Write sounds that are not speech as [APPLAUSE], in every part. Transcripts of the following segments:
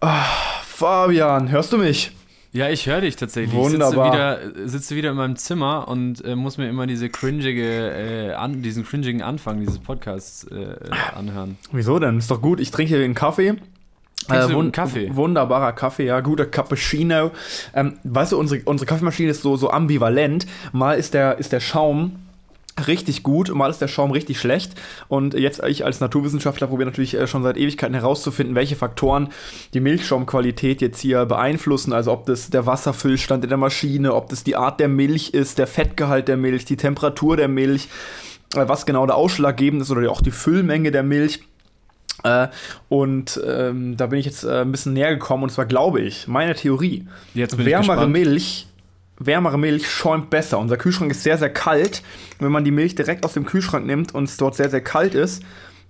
Ah, Fabian, hörst du mich? Ja, ich höre dich tatsächlich. Wunderbar. Ich sitze wieder, sitze wieder in meinem Zimmer und äh, muss mir immer diese cringige, äh, an, diesen cringigen Anfang dieses Podcasts äh, anhören. Wieso denn? Ist doch gut. Ich trinke hier einen Kaffee. Trinkst du wun- einen Kaffee? Wunderbarer Kaffee, ja, guter Cappuccino. Ähm, weißt du, unsere, unsere Kaffeemaschine ist so, so ambivalent. Mal ist der, ist der Schaum richtig gut, mal ist der Schaum richtig schlecht. Und jetzt ich als Naturwissenschaftler probiere natürlich äh, schon seit Ewigkeiten herauszufinden, welche Faktoren die Milchschaumqualität jetzt hier beeinflussen. Also ob das der Wasserfüllstand in der Maschine, ob das die Art der Milch ist, der Fettgehalt der Milch, die Temperatur der Milch, äh, was genau der ausschlaggebend ist oder auch die Füllmenge der Milch. Äh, und ähm, da bin ich jetzt äh, ein bisschen näher gekommen und zwar glaube ich, meine Theorie, ich wärmere gespannt. Milch, wärmere Milch schäumt besser. Unser Kühlschrank ist sehr, sehr kalt. Wenn man die Milch direkt aus dem Kühlschrank nimmt und es dort sehr, sehr kalt ist,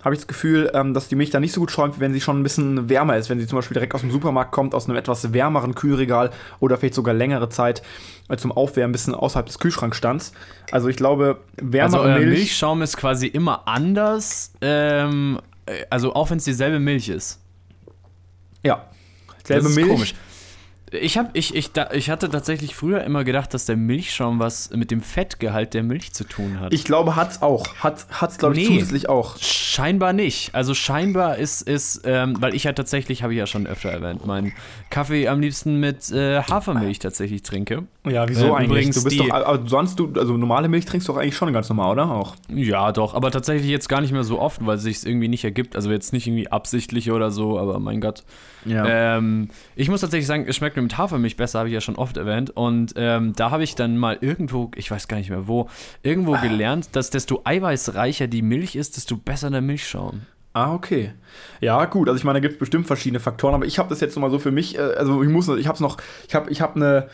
habe ich das Gefühl, ähm, dass die Milch da nicht so gut schäumt, wenn sie schon ein bisschen wärmer ist. Wenn sie zum Beispiel direkt aus dem Supermarkt kommt, aus einem etwas wärmeren Kühlregal oder vielleicht sogar längere Zeit äh, zum Aufwärmen ein bisschen außerhalb des Kühlschrankstands. Also ich glaube, Also wärmere euer Milch. Milchschaum ist quasi immer anders, ähm, äh, also auch wenn es dieselbe Milch ist. Ja. Selbe das ist Milch. komisch. Ich, hab, ich, ich, da, ich hatte tatsächlich früher immer gedacht, dass der Milchschaum was mit dem Fettgehalt der Milch zu tun hat. Ich glaube, hat's auch. Hat, hat's, glaube ich, Nee. zusätzlich auch. Scheinbar nicht. Also scheinbar ist, ist ähm, weil ich ja tatsächlich, habe ich ja schon öfter erwähnt, meinen Kaffee am liebsten mit äh, Hafermilch tatsächlich trinke. Ja, wieso Äh, eigentlich? übrigens Du bist die- doch, aber sonst du, also normale Milch trinkst du doch eigentlich schon ganz normal, oder? Auch. Ja, doch, aber tatsächlich jetzt gar nicht mehr so oft, weil es sich irgendwie nicht ergibt. Also jetzt nicht irgendwie absichtlich oder so, aber mein Gott. Ähm, ich muss tatsächlich sagen, es schmeckt mir mit Hafermilch besser, habe ich ja schon oft erwähnt. Und ähm, da habe ich dann mal irgendwo, ich weiß gar nicht mehr wo, irgendwo gelernt, dass desto eiweißreicher die Milch ist, desto besser der Milchschaum. Ah, okay. Ja, gut. Also ich meine, da gibt es bestimmt verschiedene Faktoren, aber ich habe das jetzt noch mal so für mich, äh, also ich muss, ich habe es noch, ich habe ich hab eine,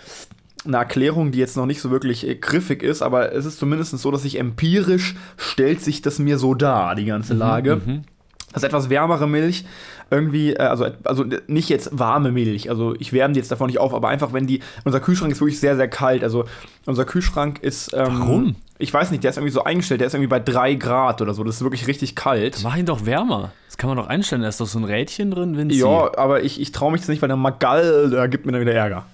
eine Erklärung, die jetzt noch nicht so wirklich äh, griffig ist, aber es ist zumindest so, dass sich empirisch stellt sich das mir so dar, die ganze Lage. Dass etwas wärmere Milch irgendwie, äh, also, also nicht jetzt warme Milch, also ich wärme die jetzt davon nicht auf, aber einfach, wenn die, unser Kühlschrank ist wirklich sehr, sehr kalt, also unser Kühlschrank ist, ähm, Warum? Ich weiß nicht, der ist irgendwie so eingestellt, der ist irgendwie bei 3 Grad oder so, das ist wirklich richtig kalt. Mach ihn doch wärmer. Das kann man doch einstellen. Da ist doch so ein Rädchen drin, Vinci. Ja, aber ich, ich traue mich jetzt nicht, weil der Magal, der gibt mir dann wieder Ärger.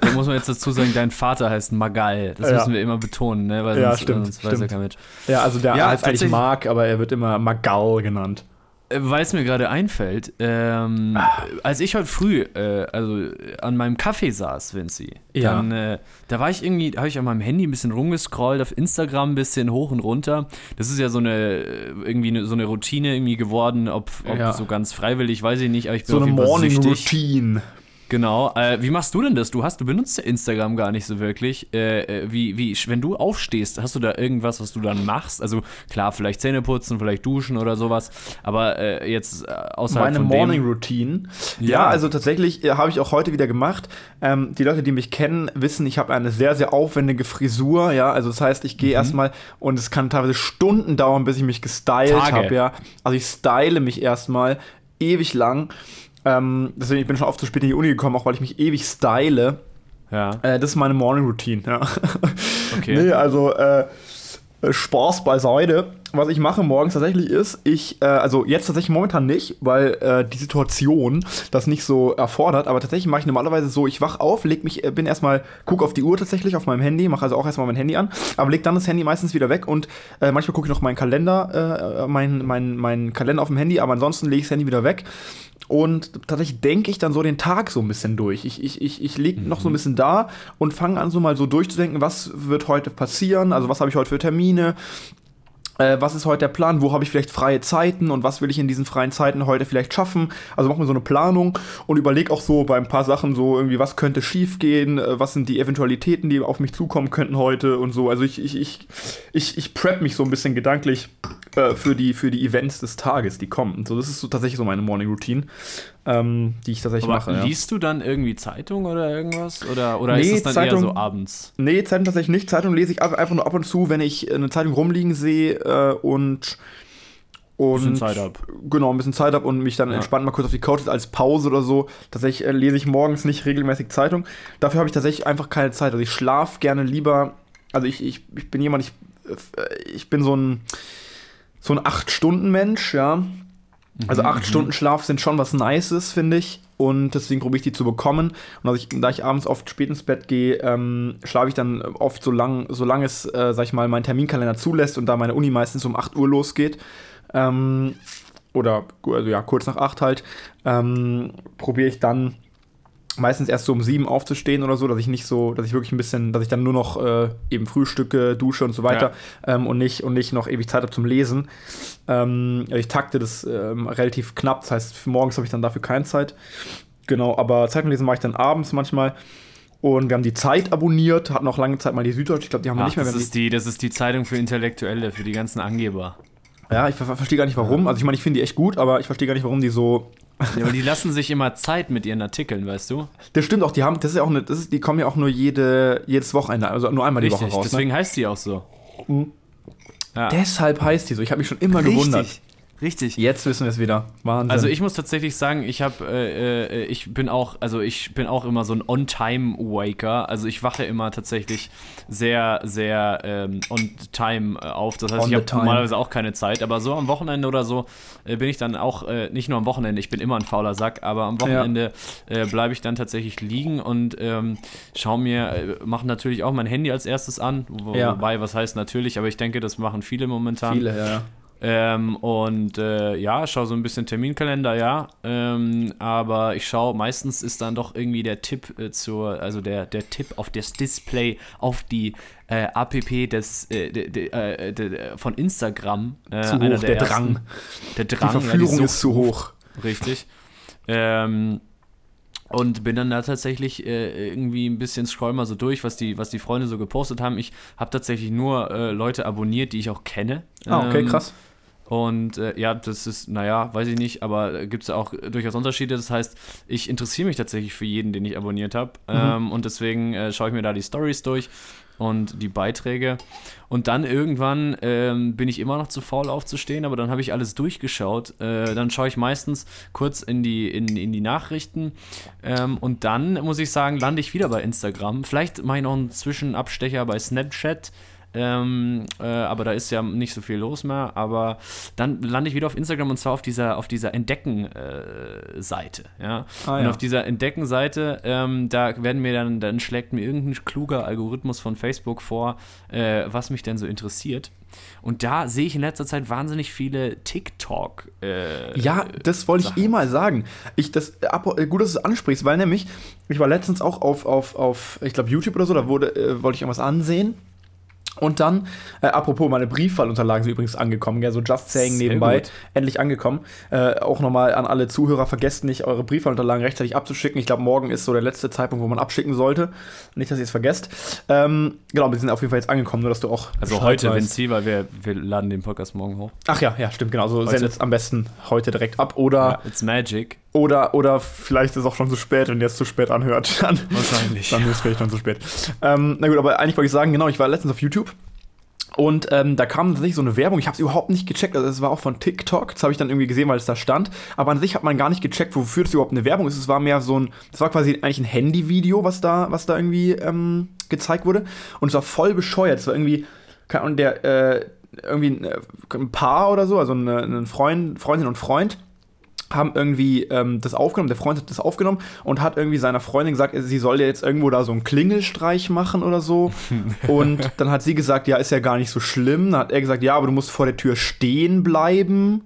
Da muss man jetzt dazu sagen, dein Vater heißt Magal. Das Ja. müssen wir immer betonen, ne? Weil Ja, sonst, stimmt, sonst weiß ja stimmt. kein Mensch. Ja, also der Ja, heißt eigentlich Mark, aber er wird immer Magal genannt. Weil es mir gerade einfällt, ähm, Ah. als ich heute früh äh, also an meinem Kaffee saß, Vinci, Ja. dann äh, da war ich irgendwie, habe ich an meinem Handy ein bisschen rumgescrollt, auf Instagram ein bisschen hoch und runter. Das ist ja so eine äh, irgendwie eine, so eine Routine irgendwie geworden, ob, ob Ja. so ganz freiwillig, weiß ich nicht, aber ich bin So auf eine jeden Fall Morning. Routine. Genau. Äh, wie machst du denn das? Du hast, du benutzt ja Instagram gar nicht so wirklich. Äh, äh, wie, wie, wenn du aufstehst, hast du da irgendwas, was du dann machst? Also klar, vielleicht Zähne putzen, vielleicht duschen oder sowas. Aber äh, jetzt äh, außerhalb Meine von Morning Routine. Ja, Ja. also tatsächlich äh, habe ich auch heute wieder gemacht. Ähm, die Leute, die mich kennen, wissen, ich habe eine sehr, sehr aufwendige Frisur. Ja, also das heißt, ich Mhm. gehe erstmal und es kann teilweise Stunden dauern, bis ich mich gestylt habe. Ja, also ich style mich erstmal ewig lang. Ähm, deswegen ich bin schon oft zu spät in die Uni gekommen, auch weil ich mich ewig style. Ja, Äh, das ist meine Morning Routine. Ja. okay. [LAUGHS] Nee, also äh, äh, Spaß beiseite. Was ich mache morgens tatsächlich ist, ich, äh, also jetzt tatsächlich momentan nicht, weil äh, die Situation das nicht so erfordert, aber tatsächlich mache ich normalerweise so, ich wach auf, leg mich, äh, bin erstmal, guck auf die Uhr tatsächlich auf meinem Handy, mache also auch erstmal mein Handy an, aber leg dann das Handy meistens wieder weg und äh, manchmal gucke ich noch meinen Kalender, äh, meinen mein, mein Kalender auf dem Handy, aber ansonsten lege ich das Handy wieder weg. Und tatsächlich denke ich dann so den Tag so ein bisschen durch. Ich, ich, ich, ich lege noch so ein bisschen da und fange an, so mal so durchzudenken, was wird heute passieren, also was habe ich heute für Termine, äh, was ist heute der Plan, wo habe ich vielleicht freie Zeiten und was will ich in diesen freien Zeiten heute vielleicht schaffen. Also mache mir so eine Planung und überlege auch so bei ein paar Sachen so irgendwie, was könnte schief gehen, äh, was sind die Eventualitäten, die auf mich zukommen könnten heute und so. Also ich, ich, ich, ich, ich prep mich so ein bisschen gedanklich äh, für, die, für die Events des Tages, die kommen. Und so, das ist so tatsächlich so meine Morning Routine, ähm, die ich tatsächlich Aber mache. Ja. liest du dann irgendwie Zeitung oder irgendwas? Oder, oder Nee, ist es dann Zeitung- eher so abends? Nee, Zeitung tatsächlich nicht. Zeitung lese ich ab- einfach nur ab und zu, wenn ich eine Zeitung rumliegen sehe äh, und. Und Bisschen Zeit hab. Genau, ein bisschen Zeit habe und mich dann Ja. entspannt mal kurz auf die Couch als Pause oder so. Tatsächlich äh, lese ich morgens nicht regelmäßig Zeitung. Dafür habe ich tatsächlich einfach keine Zeit. Also ich schlafe gerne lieber. Also ich, ich, ich bin jemand, ich, äh, ich bin so ein, so ein 8-Stunden-Mensch, ja. Also acht mhm. Stunden Schlaf sind schon was Nices, finde ich. Und deswegen probiere ich die zu bekommen. Und ich, da ich abends oft spät ins Bett gehe, ähm, schlafe ich dann oft so lang, solange es, äh, sag ich mal, mein Terminkalender zulässt und da meine Uni meistens um 8 Uhr losgeht. Ähm, oder also ja, kurz nach 8 halt, ähm, probiere ich dann meistens erst so um sieben aufzustehen oder so, dass ich nicht so, dass ich wirklich ein bisschen, dass ich dann nur noch äh, eben Frühstücke, Dusche und so weiter ja. ähm, und, nicht, und nicht noch ewig Zeit habe zum Lesen. Ähm, ich takte das ähm, relativ knapp, das heißt, morgens habe ich dann dafür keine Zeit. Genau, aber Zeitunglesen mache ich dann abends manchmal. Und wir haben die Zeit abonniert, hatten auch lange Zeit mal die Süddeutsche. Ich glaube, die haben wir nicht mehr. Das ist, die, das ist die Zeitung für Intellektuelle, für die ganzen Angeber. Ja, ich ver verstehe gar nicht warum. Also ich meine, ich finde die echt gut, aber ich verstehe gar nicht, warum die so ja, aber die lassen sich immer Zeit mit ihren Artikeln, weißt du? Das stimmt auch, die haben, das ist ja auch eine, das ist, die kommen ja auch nur jede, jedes Wochenende, also nur einmal Richtig, die Woche raus. Ne? Deswegen ne? heißt die auch so. Mhm. Ja. Deshalb heißt die so. Ich habe mich schon immer Richtig. gewundert. Richtig. Jetzt wissen wir es wieder. Wahnsinn. Also ich muss tatsächlich sagen, ich habe, äh, äh, ich bin auch, also ich bin auch immer so ein On-Time-Waker. Also ich wache immer tatsächlich sehr, sehr ähm, on-time äh, auf. Das heißt, on ich habe normalerweise auch keine Zeit. Aber so am Wochenende oder so äh, bin ich dann auch, äh, nicht nur am Wochenende, ich bin immer ein fauler Sack, aber am Wochenende ja. Äh, bleibe ich dann tatsächlich liegen und ähm, schaue mir, mache natürlich auch mein Handy als erstes an. Wo, ja. Wobei, was heißt natürlich, aber ich denke, das machen viele momentan. Viele, ja. Ähm, und äh, ja, schaue so ein bisschen Terminkalender, ja. Ähm, aber ich schaue, meistens ist dann doch irgendwie der Tipp äh, zur, also der, der Tipp auf das Display, auf die äh, APP des, äh, de, de, äh, de, von Instagram. Äh, zu hoch, der, der Drang. Der Drang. Die Verführung ja, die ist zu hoch. Richtig. Ähm, und bin dann da tatsächlich äh, irgendwie ein bisschen scroll mal so durch, was die, was die Freunde so gepostet haben. Ich habe tatsächlich nur äh, Leute abonniert, die ich auch kenne. Ah, okay, ähm, krass. Und äh, ja, das ist, naja, weiß ich nicht, aber gibt es auch durchaus Unterschiede. Das heißt, ich interessiere mich tatsächlich für jeden, den ich abonniert habe. Mhm. Ähm, und deswegen äh, schaue ich mir da die Stories durch und die Beiträge. Und dann irgendwann ähm, bin ich immer noch zu faul aufzustehen, aber dann habe ich alles durchgeschaut. Äh, dann schaue ich meistens kurz in die, in, in die Nachrichten ähm, und dann, muss ich sagen, lande ich wieder bei Instagram. Vielleicht mache ich noch einen Zwischenabstecher bei Snapchat. Ähm, äh, aber da ist ja nicht so viel los mehr. Aber dann lande ich wieder auf Instagram und zwar auf dieser, auf dieser Entdecken-Seite. Äh, ja? Ah, und ja. auf dieser Entdecken-Seite, ähm, da werden mir dann, dann schlägt mir irgendein kluger Algorithmus von Facebook vor, äh, was mich denn so interessiert. Und da sehe ich in letzter Zeit wahnsinnig viele TikTok. Äh, ja, das wollte ich eh mal sagen. Ich, das, äh, gut, dass du es ansprichst, weil nämlich, ich war letztens auch auf, auf, auf ich glaube, YouTube oder so, da wurde, äh, wollte ich irgendwas ansehen. Und dann, äh, apropos, meine Briefwahlunterlagen sind übrigens angekommen, gell? so just saying Sehr nebenbei, gut. endlich angekommen. Äh, auch nochmal an alle Zuhörer, vergesst nicht, eure Briefwahlunterlagen rechtzeitig abzuschicken. Ich glaube, morgen ist so der letzte Zeitpunkt, wo man abschicken sollte. Nicht, dass ihr es vergesst. Ähm, genau, die sind auf jeden Fall jetzt angekommen, nur dass du auch. Also heute, wenn sie, weil wir, wir laden den Podcast morgen hoch. Ach ja, ja, stimmt, genau. So sendet es am besten heute direkt ab. Oder. Ja, it's magic. Oder, oder vielleicht ist es auch schon zu spät, wenn ihr es zu spät anhört. [LAUGHS] Dann, Wahrscheinlich. Dann ist es vielleicht schon zu spät. Ähm, na gut, aber eigentlich wollte ich sagen, genau, ich war letztens auf YouTube und ähm, da kam tatsächlich so eine Werbung, ich habe es überhaupt nicht gecheckt, also es war auch von TikTok, das habe ich dann irgendwie gesehen, weil es da stand, aber an sich hat man gar nicht gecheckt, wofür das überhaupt eine Werbung ist. Es war mehr so ein, es war quasi eigentlich ein Handyvideo, was da, was da irgendwie ähm, gezeigt wurde und es war voll bescheuert, es war irgendwie, keine Ahnung, der, äh, irgendwie ein, äh, ein Paar oder so, also eine, ein Freund, Freundin und Freund, haben irgendwie ähm, das aufgenommen, der Freund hat das aufgenommen und hat irgendwie seiner Freundin gesagt, sie soll ja jetzt irgendwo da so einen Klingelstreich machen oder so. [LAUGHS] und dann hat sie gesagt, ja, ist ja gar nicht so schlimm. Dann hat er gesagt, ja, aber du musst vor der Tür stehen bleiben.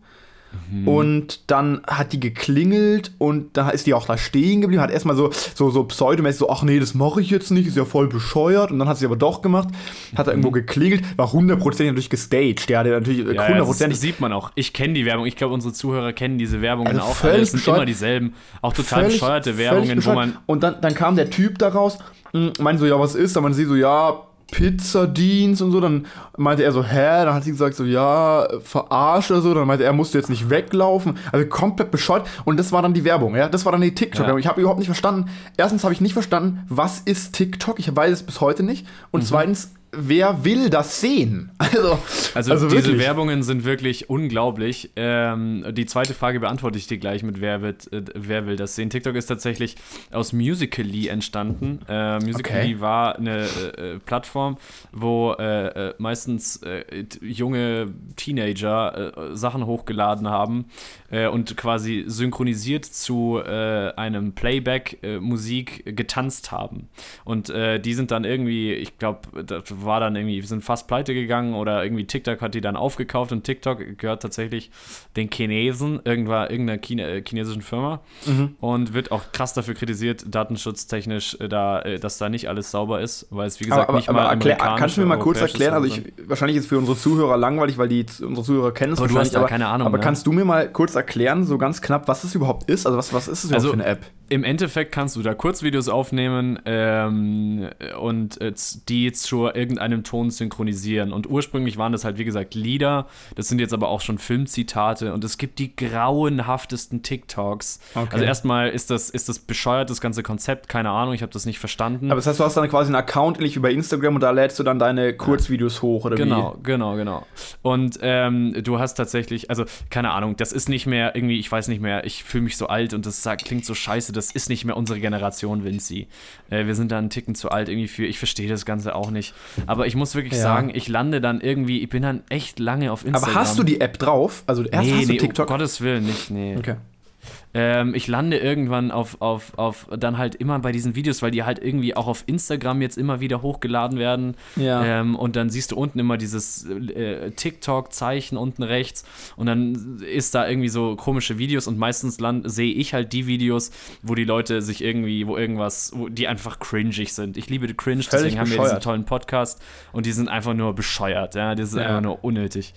Mhm. Und dann hat die geklingelt und da ist die auch da stehen geblieben, hat erstmal so, so, so pseudomäßig so, ach nee, das mache ich jetzt nicht, ist ja voll bescheuert. Und dann hat sie aber doch gemacht, hat mhm. irgendwo geklingelt, war hundertprozentig natürlich gestaged. Der hatte natürlich hundertprozentig. Ja, das sieht man auch. Ich kenne die Werbung. Ich glaube, unsere Zuhörer kennen diese Werbungen also auch. Das sind immer dieselben. Auch total völlig, bescheuerte Werbungen, wo man. Und dann, dann kam der Typ daraus, hm, meinte so, ja, was ist? Dann man sie so, ja, Pizzadienst und so, dann meinte er so, hä? Dann hat sie gesagt so, ja, verarscht oder so. Dann meinte er, musst du jetzt nicht weglaufen. Also komplett bescheuert. Und das war dann die Werbung, ja. Das war dann die TikTok-Werbung. Ja. Ich habe überhaupt nicht verstanden. Erstens habe ich nicht verstanden, was ist TikTok? Ich weiß es bis heute nicht. Und mhm. zweitens wer will das sehen? Also, also, also diese wirklich. Werbungen sind wirklich unglaublich. Ähm, die zweite Frage beantworte ich dir gleich mit wer, wird, äh, wer will das sehen. TikTok ist tatsächlich aus Musical.ly entstanden. Äh, Musical.ly okay. war eine äh, äh Plattform, wo äh, äh, meistens junge Teenager Sachen hochgeladen haben und quasi synchronisiert zu einem Playback Musik getanzt haben. Und die sind dann irgendwie, ich glaube, das war dann irgendwie, wir sind fast pleite gegangen oder irgendwie TikTok hat die dann aufgekauft und TikTok gehört tatsächlich den Chinesen, irgendwann irgendeiner Chine, äh, chinesischen Firma mhm. und wird auch krass dafür kritisiert, datenschutztechnisch, äh, da, äh, dass da nicht alles sauber ist, weil es wie gesagt aber, nicht aber, mal erklär, Kannst du mir mal kurz erklären, also ich, wahrscheinlich ist es für unsere Zuhörer langweilig, weil die unsere Zuhörer kennen es wahrscheinlich, du hast da keine Ahnung. Aber ne? kannst du mir mal kurz erklären, so ganz knapp, was es überhaupt ist? Also was, was ist es überhaupt also, für eine App? Im Endeffekt kannst du da Kurzvideos aufnehmen ähm, und äh, die zu irgendeinem Ton synchronisieren. Und ursprünglich waren das halt, wie gesagt, Lieder. Das sind jetzt aber auch schon Filmzitate. Und es gibt die grauenhaftesten TikToks. Okay. Also erstmal ist das, ist das bescheuert, das ganze Konzept. Keine Ahnung, ich habe das nicht verstanden. Aber das heißt, du hast dann quasi einen Account, ähnlich wie bei Instagram, und da lädst du dann deine Kurzvideos hoch, oder genau, wie? Genau, genau, genau. Und ähm, du hast tatsächlich, also keine Ahnung, das ist nicht mehr irgendwie, ich weiß nicht mehr, ich fühle mich so alt und das klingt so scheiße das ist nicht mehr unsere Generation, Vinci. Äh, wir sind da einen Ticken zu alt irgendwie für, ich verstehe das Ganze auch nicht. Aber ich muss wirklich [LAUGHS] ja. sagen, ich lande dann irgendwie, ich bin dann echt lange auf Instagram. Aber hast du die App drauf? Also erst nee, hast du nee, TikTok? Um Gottes Willen nicht, nee. Okay. Ähm, ich lande irgendwann auf, auf, auf dann halt immer bei diesen Videos, weil die halt irgendwie auch auf Instagram jetzt immer wieder hochgeladen werden. Ja. Ähm, und dann siehst du unten immer dieses äh, TikTok-Zeichen unten rechts und dann ist da irgendwie so komische Videos und meistens sehe ich halt die Videos, wo die Leute sich irgendwie, wo irgendwas, wo die einfach cringig sind. Ich liebe Cringe, Völlig deswegen haben wir diesen tollen Podcast und die sind einfach nur bescheuert, ja, das ist ja. einfach nur unnötig.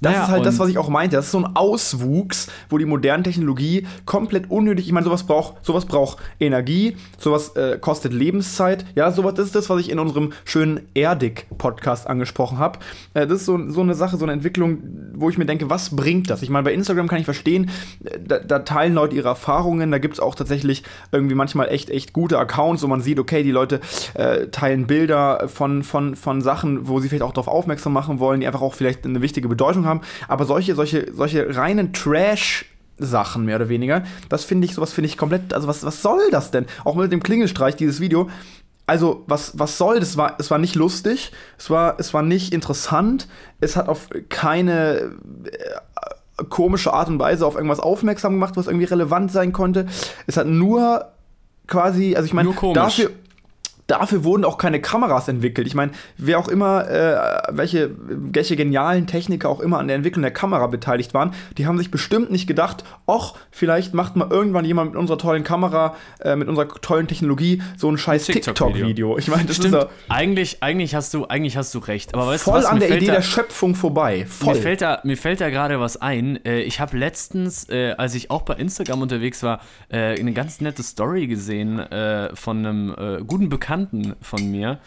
Das naja, ist halt das, was ich auch meinte. Das ist so ein Auswuchs, wo die moderne Technologie komplett unnötig. Ich meine, sowas braucht, sowas braucht Energie, sowas äh, kostet Lebenszeit. Ja, sowas das ist das, was ich in unserem schönen Erdig-Podcast angesprochen habe. Äh, das ist so, so eine Sache, so eine Entwicklung, wo ich mir denke, was bringt das? Ich meine, bei Instagram kann ich verstehen, äh, da, da teilen Leute ihre Erfahrungen, da gibt es auch tatsächlich irgendwie manchmal echt, echt gute Accounts, wo man sieht, okay, die Leute äh, teilen Bilder von, von, von Sachen, wo sie vielleicht auch darauf aufmerksam machen wollen, die einfach auch vielleicht eine wichtige Bedeutung haben. Aber solche, solche, solche reinen Trash- Sachen, mehr oder weniger. Das finde ich, sowas finde ich komplett, also was, was soll das denn? Auch mit dem Klingelstreich, dieses Video. Also, was, was soll das? War, es war nicht lustig, es war, es war nicht interessant, es hat auf keine äh, komische Art und Weise auf irgendwas aufmerksam gemacht, was irgendwie relevant sein konnte. Es hat nur quasi, also ich meine, dafür, dafür wurden auch keine Kameras entwickelt. Ich meine, wer auch immer, äh, welche, welche genialen Techniker auch immer an der Entwicklung der Kamera beteiligt waren, die haben sich bestimmt nicht gedacht, ach, vielleicht macht mal irgendwann jemand mit unserer tollen Kamera, äh, mit unserer tollen Technologie so ein scheiß TikTok-Video. TikTok ich meine, das Stimmt. ist ja eigentlich, eigentlich hast du, eigentlich hast du recht. Aber weißt voll du was, an der Idee da, der Schöpfung vorbei. Voll. Mir fällt da, mir fällt da gerade was ein. Äh, ich habe letztens, äh, als ich auch bei Instagram unterwegs war, äh, eine ganz nette Story gesehen von einem guten Bekannten Bekannten von mir.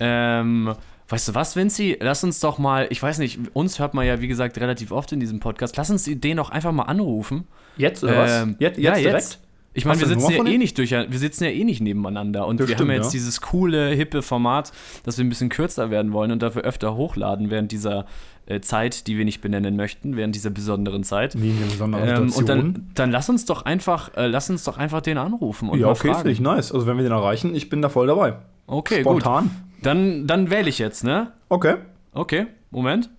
Ähm, weißt du was, Vinci? Lass uns doch mal, ich weiß nicht, uns hört man ja, wie gesagt, relativ oft in diesem Podcast. Lass uns den doch einfach mal anrufen. Jetzt oder was? Ähm, jetzt, jetzt ja, direkt? Jetzt. Ich meine, wir sitzen ja eh nicht durch, wir sitzen ja eh nicht nebeneinander und das wir stimmt, haben jetzt ja. dieses coole, hippe Format, dass wir ein bisschen kürzer werden wollen und dafür öfter hochladen während dieser äh, Zeit, die wir nicht benennen möchten, während dieser besonderen Zeit. Wie eine besondere ähm, Und dann, dann lass uns doch einfach, äh, lass uns doch einfach den anrufen und Ja, okay, finde ich nice. Also wenn wir den erreichen, ich bin da voll dabei. Okay, Spontan. gut. Dann, dann wähle ich jetzt, ne? Okay. Okay, Moment.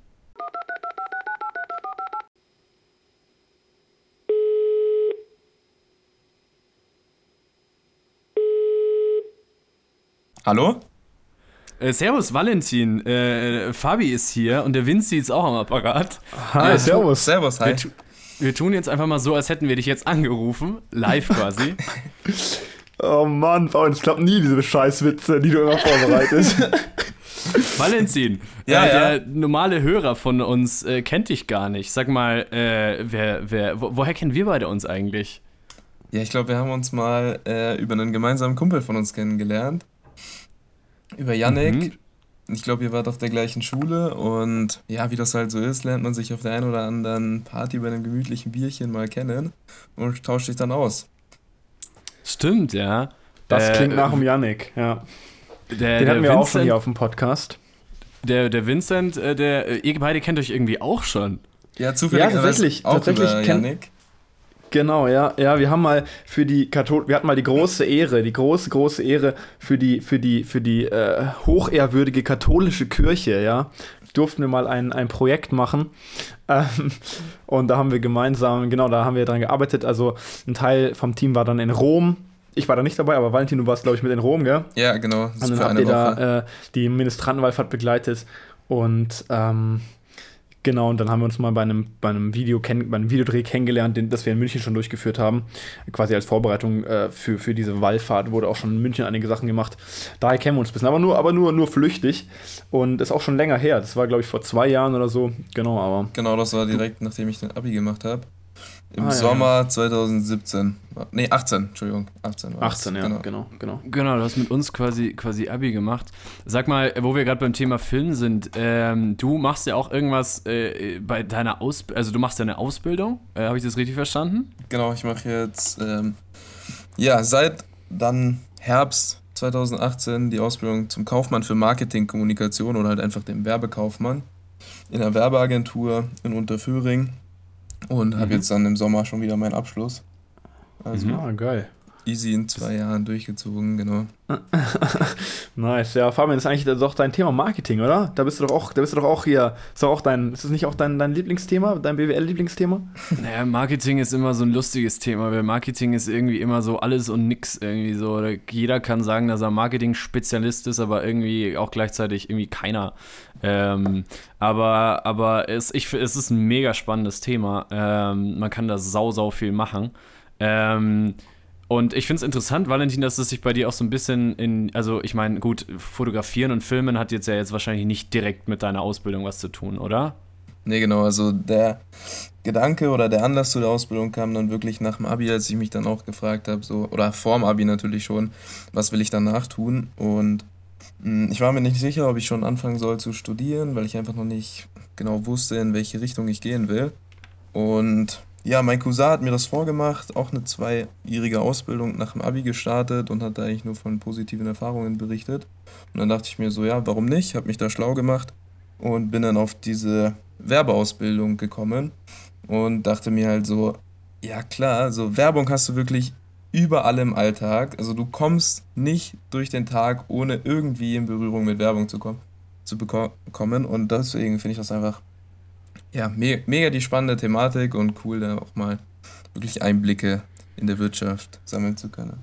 Hallo? Äh, servus, Valentin. Äh, Fabi ist hier und der Vinci ist auch am Apparat. Hi, äh, servus. Servus, hi. Wir, wir, tun jetzt einfach mal so, als hätten wir dich jetzt angerufen. Live quasi. [LAUGHS] oh Mann, Fabi, es klappt nie, diese Scheißwitze, die du immer vorbereitest. [LAUGHS] Valentin, ja, äh, ja. der normale Hörer von uns äh, kennt dich gar nicht. Sag mal, äh, wer, wer, wo, woher kennen wir beide uns eigentlich? Ja, ich glaube, wir haben uns mal äh, über einen gemeinsamen Kumpel von uns kennengelernt über Yannick. Mhm. Ich glaube, ihr wart auf der gleichen Schule und ja, wie das halt so ist, lernt man sich auf der einen oder anderen Party bei einem gemütlichen Bierchen mal kennen und tauscht sich dann aus. Stimmt, ja. Das äh, klingt nach dem Yannick, ja. Der, Den hatten wir Vincent, auch schon hier auf dem Podcast. der, der Vincent, äh, der, äh, ihr beide kennt euch irgendwie auch schon. Ja, zufällig. Ja, tatsächlich. Auch tatsächlich über Janik. Genau, ja, ja, wir haben mal für die Kathol wir hatten mal die große Ehre, die große, große Ehre für die, für die, für die äh, hochehrwürdige katholische Kirche, ja, durften wir mal ein, ein Projekt machen. Ähm, und da haben wir gemeinsam, genau, da haben wir dran gearbeitet. Also ein Teil vom Team war dann in Rom. Ich war da nicht dabei, aber Valentin, du warst, glaube ich, mit in Rom, gell? Ja, genau. Und dann habt ihr Woche. da äh, die Ministrantenwallfahrt begleitet. Und ähm, Genau, und dann haben wir uns mal bei einem, bei einem, Video kenn, bei einem Videodreh kennengelernt, den, das wir in München schon durchgeführt haben. Quasi als Vorbereitung äh, für, für diese Wallfahrt wurde auch schon in München einige Sachen gemacht. Daher kennen wir uns ein bisschen, aber nur, aber nur, nur flüchtig. Und ist auch schon länger her. Das war, glaube ich, vor zwei Jahren oder so. Genau, aber. Genau, das war direkt, nachdem ich den Abi gemacht habe. Im ah, Sommer ja. 2017. Nee, 18, Entschuldigung. 18, war 18 ja, genau. genau, genau. Genau, du hast mit uns quasi, quasi Abi gemacht. Sag mal, wo wir gerade beim Thema Film sind, ähm, du machst ja auch irgendwas äh, bei deiner Ausbildung, also du machst ja eine Ausbildung, äh, habe ich das richtig verstanden? Genau, ich mache jetzt, ähm, ja, seit dann Herbst 2018 die Ausbildung zum Kaufmann für Marketingkommunikation oder halt einfach dem Werbekaufmann in einer Werbeagentur in Unterföhring und habe mhm. jetzt dann im Sommer schon wieder meinen Abschluss. Also ah, geil. Easy in zwei Jahren durchgezogen, genau. [LAUGHS] nice, ja, Fabian, das ist eigentlich doch dein Thema Marketing, oder? Da bist du doch auch, da bist du doch auch hier, ist doch auch dein, ist das nicht auch dein, dein Lieblingsthema, dein BWL-Lieblingsthema? [LAUGHS] Naja, Marketing ist immer so ein lustiges Thema, weil Marketing ist irgendwie immer so alles und nix irgendwie so. Jeder kann sagen, dass er Marketing-Spezialist ist, aber irgendwie auch gleichzeitig irgendwie keiner. Ähm, aber aber es, ich, es ist ein mega spannendes Thema. Ähm, man kann da sau, sau viel machen. Ähm, und ich finde es interessant, Valentin, dass es sich bei dir auch so ein bisschen in, also ich meine, gut, fotografieren und filmen hat jetzt ja jetzt wahrscheinlich nicht direkt mit deiner Ausbildung was zu tun, oder? Nee, genau, also der Gedanke oder der Anlass zu der Ausbildung kam dann wirklich nach dem Abi, als ich mich dann auch gefragt habe, so, oder vorm Abi natürlich schon, was will ich danach tun? Und mh, hm, ich war mir nicht sicher, ob ich schon anfangen soll zu studieren, weil ich einfach noch nicht genau wusste, in welche Richtung ich gehen will. Und ja, mein Cousin hat mir das vorgemacht, auch eine zweijährige Ausbildung nach dem Abi gestartet und hat da eigentlich nur von positiven Erfahrungen berichtet. Und dann dachte ich mir so, ja, warum nicht? Habe mich da schlau gemacht und bin dann auf diese Werbeausbildung gekommen und dachte mir halt so, ja klar, so Werbung hast du wirklich überall im Alltag. Also du kommst nicht durch den Tag, ohne irgendwie in Berührung mit Werbung zu kommen, zu bekommen. Und deswegen finde ich das einfach ja, me mega die spannende Thematik und cool, da auch mal wirklich Einblicke in der Wirtschaft sammeln zu können.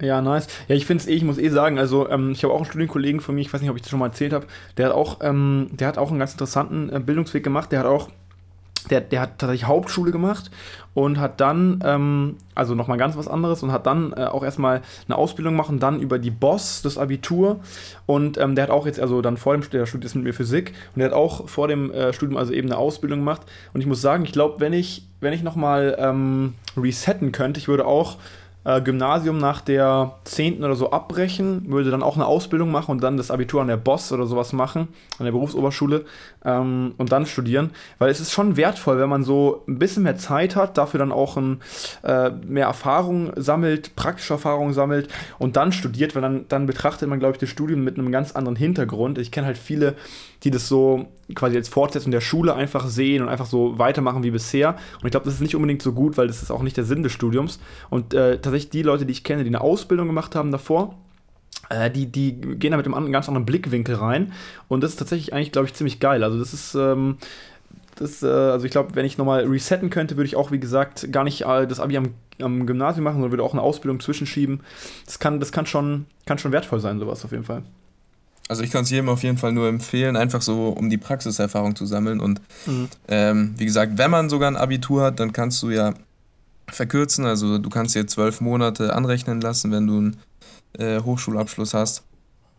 Ja, nice. Ja, ich finde es eh, ich muss eh sagen, also ähm, ich habe auch einen Studienkollegen von mir, ich weiß nicht, ob ich das schon mal erzählt habe, der hat auch, ähm, der hat auch einen ganz interessanten äh, Bildungsweg gemacht, der hat auch der, der hat tatsächlich Hauptschule gemacht und hat dann, ähm, also nochmal ganz was anderes, und hat dann äh, auch erstmal eine Ausbildung machen, dann über die Boss das Abitur. Und ähm, der hat auch jetzt, also dann vor dem Studium, der studiert mit mir Physik, und der hat auch vor dem äh, Studium also eben eine Ausbildung gemacht. Und ich muss sagen, ich glaube, wenn ich, wenn ich nochmal ähm, resetten könnte, ich würde auch äh, Gymnasium nach der 10. oder so abbrechen, würde dann auch eine Ausbildung machen und dann das Abitur an der Boss oder sowas machen, an der Berufsoberschule ähm, und dann studieren. Weil es ist schon wertvoll, wenn man so ein bisschen mehr Zeit hat, dafür dann auch ein, äh, mehr Erfahrung sammelt, praktische Erfahrung sammelt und dann studiert, weil dann, dann betrachtet man, glaube ich, das Studium mit einem ganz anderen Hintergrund. Ich kenne halt viele, die das so quasi als Fortsetzung der Schule einfach sehen und einfach so weitermachen wie bisher. Und ich glaube, das ist nicht unbedingt so gut, weil das ist auch nicht der Sinn des Studiums. Und äh, tatsächlich die Leute, die ich kenne, die eine Ausbildung gemacht haben davor, äh, die, die gehen da mit einem ganz anderen Blickwinkel rein. Und das ist tatsächlich eigentlich, glaube ich, ziemlich geil. Also das ist. Ähm, das, äh, also ich glaube, wenn ich nochmal resetten könnte, würde ich auch, wie gesagt, gar nicht äh, das Abi am, am Gymnasium machen, sondern würde auch eine Ausbildung zwischenschieben. Das kann, das kann schon, kann schon wertvoll sein, sowas auf jeden Fall. Also ich kann es jedem auf jeden Fall nur empfehlen, einfach so, um die Praxiserfahrung zu sammeln. Und mhm. ähm, wie gesagt, wenn man sogar ein Abitur hat, dann kannst du ja verkürzen. Also du kannst dir zwölf Monate anrechnen lassen, wenn du einen äh, Hochschulabschluss hast.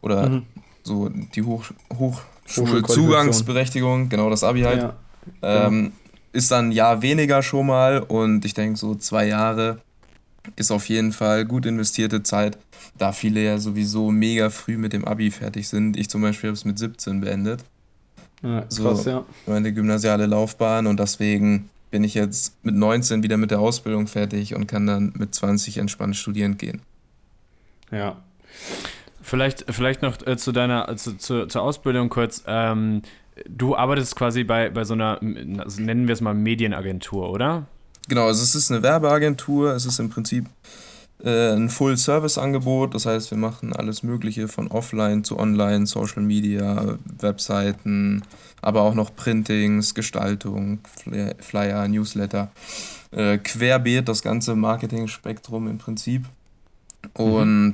Oder mhm. so die Hoch Hochschulzugangsberechtigung, genau das Abi halt. Ja. Ähm, ist dann ein Jahr weniger schon mal und ich denke so zwei Jahre ist auf jeden Fall gut investierte Zeit, da viele ja sowieso mega früh mit dem Abi fertig sind. Ich zum Beispiel habe es mit 17 beendet. Ja, krass, so ja. Meine gymnasiale Laufbahn und deswegen bin ich jetzt mit 19 wieder mit der Ausbildung fertig und kann dann mit 20 entspannt studieren gehen. Ja. Vielleicht, vielleicht noch äh, zu deiner, zu, zu, zur Ausbildung kurz. Ähm, du arbeitest quasi bei, bei so einer, also nennen wir es mal Medienagentur, oder? Genau, also es ist eine Werbeagentur, es ist im Prinzip äh, ein Full-Service-Angebot, das heißt, wir machen alles Mögliche von Offline zu Online, Social Media, Webseiten, aber auch noch Printings, Gestaltung, Flyer, Newsletter, äh, querbeet das ganze Marketing-Spektrum im Prinzip. Und mhm.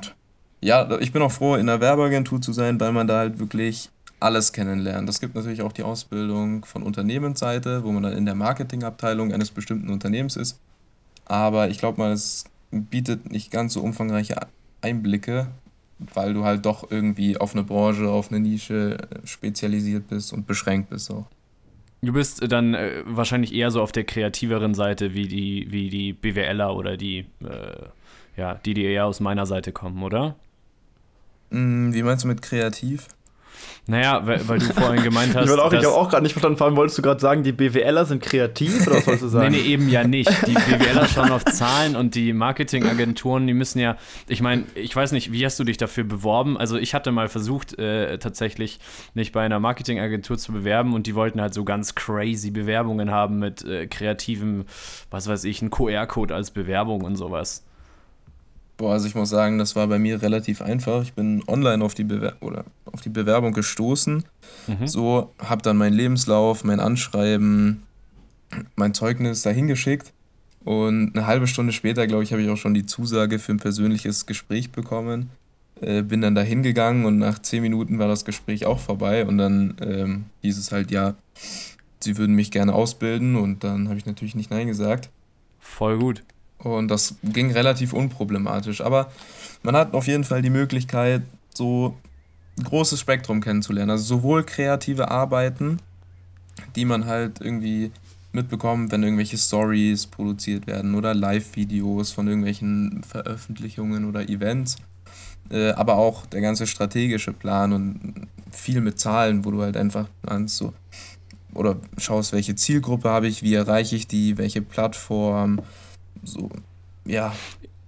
ja, ich bin auch froh, in einer Werbeagentur zu sein, weil man da halt wirklich alles kennenlernt. Es gibt natürlich auch die Ausbildung von Unternehmensseite, wo man dann in der Marketingabteilung eines bestimmten Unternehmens ist. Aber ich glaube mal, es bietet nicht ganz so umfangreiche Einblicke, weil du halt doch irgendwie auf eine Branche, auf eine Nische äh, spezialisiert bist und beschränkt bist auch. Du bist dann äh, wahrscheinlich eher so auf der kreativeren Seite wie die, wie die BWLer oder die, äh, ja, die, die eher aus meiner Seite kommen, oder? Mm, wie meinst du mit kreativ? Naja, weil, weil du vorhin gemeint [LAUGHS] hast. ich auch, habe auch gerade nicht verstanden, vor allem wolltest du gerade sagen, die BWLer sind kreativ oder was sollst du sagen? nee, nee, eben ja nicht. [LAUGHS] Die BWLer schauen auf Zahlen und die Marketingagenturen, die müssen ja, ich meine, ich weiß nicht, wie hast du dich dafür beworben? Also ich hatte mal versucht, äh, tatsächlich mich bei einer Marketingagentur zu bewerben und die wollten halt so ganz crazy Bewerbungen haben mit äh, kreativem, was weiß ich, ein QR-Code als Bewerbung und sowas. Boah, also ich muss sagen, das war bei mir relativ einfach. Ich bin online auf die, Bewer oder auf die Bewerbung gestoßen. Mhm. So, habe dann meinen Lebenslauf, mein Anschreiben, mein Zeugnis dahin geschickt. Und eine halbe Stunde später, glaube ich, habe ich auch schon die Zusage für ein persönliches Gespräch bekommen. Äh, bin dann da hingegangen und nach zehn Minuten war das Gespräch auch vorbei. Und dann ähm, hieß es halt, ja, sie würden mich gerne ausbilden. Und dann habe ich natürlich nicht Nein gesagt. Voll gut. Und das ging relativ unproblematisch. Aber man hat auf jeden Fall die Möglichkeit, so ein großes Spektrum kennenzulernen. Also sowohl kreative Arbeiten, die man halt irgendwie mitbekommt, wenn irgendwelche Stories produziert werden oder Live-Videos von irgendwelchen Veröffentlichungen oder Events. Äh, aber auch der ganze strategische Plan und viel mit Zahlen, wo du halt einfach kannst so oder schaust, welche Zielgruppe habe ich, wie erreiche ich die, welche Plattform, so, ja,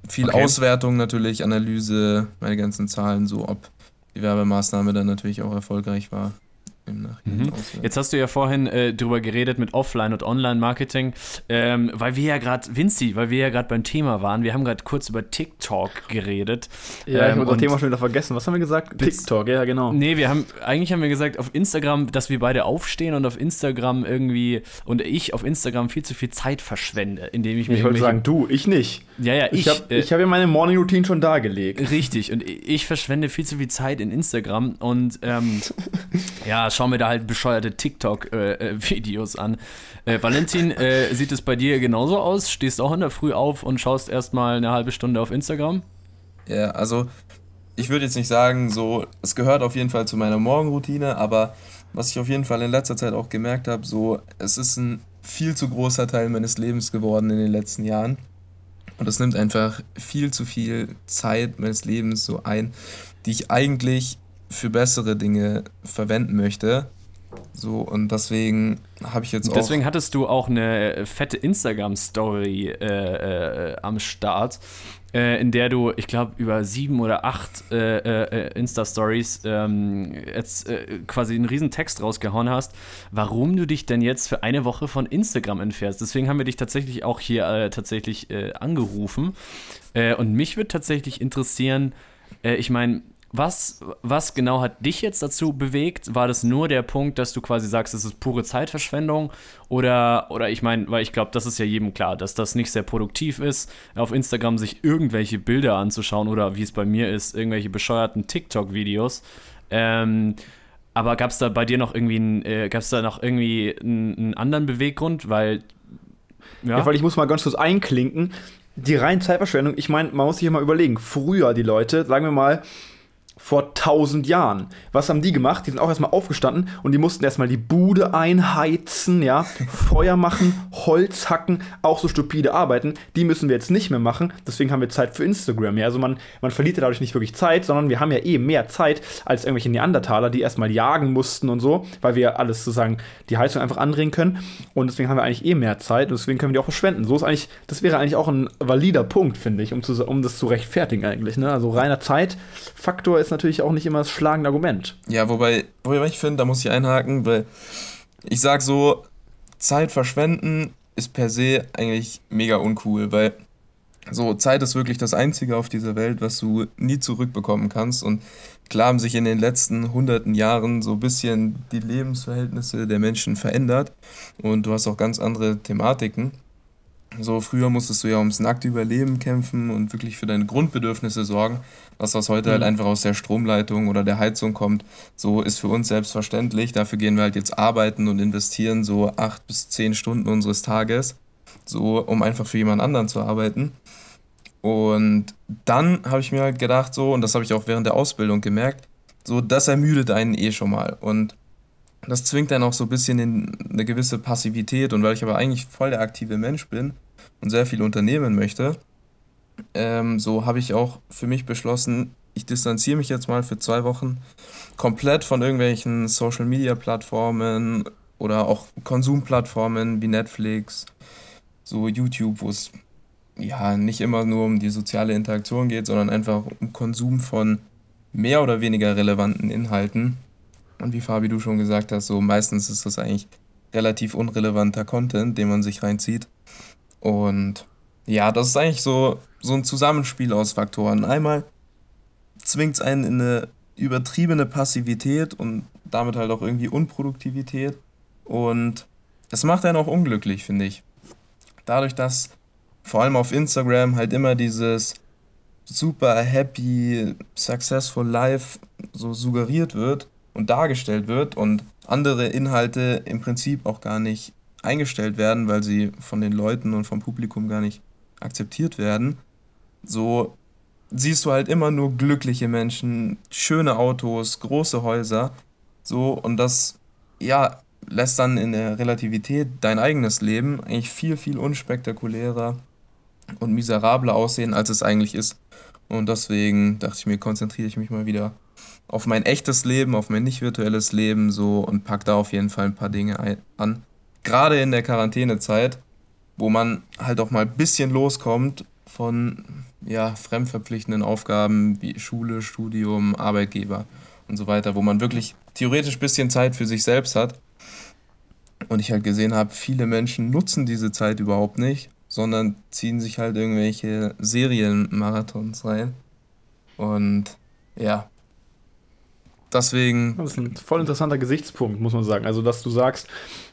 viel okay. Auswertung natürlich, Analyse, meine ganzen Zahlen, so ob die Werbemaßnahme dann natürlich auch erfolgreich war im Nachhinein. Mhm. Jetzt hast du ja vorhin äh, drüber geredet mit Offline- und Online-Marketing, ähm, weil wir ja gerade, Vinci, weil wir ja gerade beim Thema waren, wir haben gerade kurz über TikTok geredet. Ja, ähm, ich habe das Thema schon wieder vergessen. Was haben wir gesagt? TikTok, ja, genau. Nee, wir haben, eigentlich haben wir gesagt auf Instagram, dass wir beide aufstehen und auf Instagram irgendwie, und ich auf Instagram viel zu viel Zeit verschwende, indem ich mir. Ich wollte sagen, du, ich nicht. Ja, ja, ich. Ich habe äh, hab ja meine Morning Routine schon dargelegt. Richtig, und ich verschwende viel zu viel Zeit in Instagram und ähm, [LAUGHS] ja, schaue mir da halt bescheuerte TikTok-Videos äh, an. Äh, Valentin, äh, sieht es bei dir genauso aus? Stehst auch in der Früh auf und schaust erstmal eine halbe Stunde auf Instagram? Ja, also ich würde jetzt nicht sagen, so, es gehört auf jeden Fall zu meiner Morgenroutine, aber was ich auf jeden Fall in letzter Zeit auch gemerkt habe, so, es ist ein viel zu großer Teil meines Lebens geworden in den letzten Jahren. Und das nimmt einfach viel zu viel Zeit meines Lebens so ein, die ich eigentlich für bessere Dinge verwenden möchte. So, und deswegen habe ich jetzt auch. Deswegen hattest du auch eine fette Instagram-Story äh, äh, am Start, äh, in der du, ich glaube, über sieben oder acht äh, äh, Insta-Stories ähm, jetzt äh, quasi einen riesen Text rausgehauen hast, warum du dich denn jetzt für eine Woche von Instagram entfährst. Deswegen haben wir dich tatsächlich auch hier tatsächlich angerufen. und mich würde tatsächlich interessieren, ich meine, was, was genau hat dich jetzt dazu bewegt? War das nur der Punkt, dass du quasi sagst, es ist pure Zeitverschwendung? Oder, oder ich meine, weil ich glaube, das ist ja jedem klar, dass das nicht sehr produktiv ist, auf Instagram sich irgendwelche Bilder anzuschauen oder wie es bei mir ist, irgendwelche bescheuerten TikTok-Videos. Ähm, aber gab es da bei dir noch irgendwie, ein, äh, gab da noch irgendwie einen, einen anderen Beweggrund? Weil, ja. ja, weil ich muss mal ganz kurz einklinken. Die reine Zeitverschwendung, ich meine, man muss sich ja mal überlegen, früher die Leute, sagen wir mal, vor tausend Jahren. Was haben die gemacht? Die sind auch erstmal aufgestanden und die mussten erstmal die Bude einheizen, ja, Feuer machen, Holz hacken, auch so stupide Arbeiten. Die müssen wir jetzt nicht mehr machen. Deswegen haben wir Zeit für Instagram. Ja, also man, man verliert ja dadurch nicht wirklich Zeit, sondern wir haben ja eh mehr Zeit als irgendwelche Neandertaler, die erstmal jagen mussten und so, weil wir alles sozusagen die Heizung einfach andrehen können. Und deswegen haben wir eigentlich eh mehr Zeit und deswegen können wir die auch verschwenden. So ist eigentlich, das wäre eigentlich auch ein valider Punkt, finde ich, um, zu, um das zu rechtfertigen eigentlich. Ne? Also reiner Zeitfaktor ist natürlich auch nicht immer das schlagende Argument. Ja, wobei, wobei ich finde, da muss ich einhaken, weil ich sag so, Zeit verschwenden ist per se eigentlich mega uncool, weil so Zeit ist wirklich das Einzige auf dieser Welt, was du nie zurückbekommen kannst. Und klar haben sich in den letzten hunderten Jahren so ein bisschen die Lebensverhältnisse der Menschen verändert und du hast auch ganz andere Thematiken. So früher musstest du ja ums nackte Überleben kämpfen und wirklich für deine Grundbedürfnisse sorgen, was was heute halt mhm. halt einfach aus der Stromleitung oder der Heizung kommt. So ist für uns selbstverständlich. Dafür gehen wir halt jetzt arbeiten und investieren so acht bis zehn Stunden unseres Tages, so um einfach für jemand anderen zu arbeiten. Und dann habe ich mir halt gedacht, so, und das habe ich auch während der Ausbildung gemerkt, so, das ermüdet einen eh schon mal. Und das zwingt dann auch so ein bisschen in eine gewisse Passivität. Und weil ich aber eigentlich voll der aktive Mensch bin, und sehr viel unternehmen möchte, ähm, so habe ich auch für mich beschlossen, ich distanziere mich jetzt mal für zwei Wochen komplett von irgendwelchen Social-Media-Plattformen oder auch Konsumplattformen wie Netflix, so YouTube, wo es ja nicht immer nur um die soziale Interaktion geht, sondern einfach um Konsum von mehr oder weniger relevanten Inhalten. Und wie Fabi du schon gesagt hast, so meistens ist das eigentlich relativ unrelevanter Content, den man sich reinzieht. Und ja, das ist eigentlich so, so ein Zusammenspiel aus Faktoren. Einmal zwingt es einen in eine übertriebene Passivität und damit halt auch irgendwie Unproduktivität. Und es macht einen auch unglücklich, finde ich. Dadurch, dass vor allem auf Instagram halt immer dieses super happy, successful life so suggeriert wird und dargestellt wird und andere Inhalte im Prinzip auch gar nicht eingestellt werden, weil sie von den Leuten und vom Publikum gar nicht akzeptiert werden, so siehst du halt immer nur glückliche Menschen, schöne Autos, große Häuser, so und das ja lässt dann in der Relativität dein eigenes Leben eigentlich viel viel unspektakulärer und miserabler aussehen, als es eigentlich ist. Und deswegen dachte ich mir, konzentriere ich mich mal wieder auf mein echtes Leben, auf mein nicht virtuelles Leben so und pack da auf jeden Fall ein paar Dinge an, gerade in der Quarantänezeit, wo man halt auch mal ein bisschen loskommt von ja, fremdverpflichtenden Aufgaben wie Schule, Studium, Arbeitgeber und so weiter, wo man wirklich theoretisch ein bisschen Zeit für sich selbst hat. Und ich halt gesehen habe, viele Menschen nutzen diese Zeit überhaupt nicht, sondern ziehen sich halt irgendwelche Serienmarathons rein. Und ja, deswegen. Das ist ein voll interessanter Gesichtspunkt, muss man sagen. Also, dass du sagst,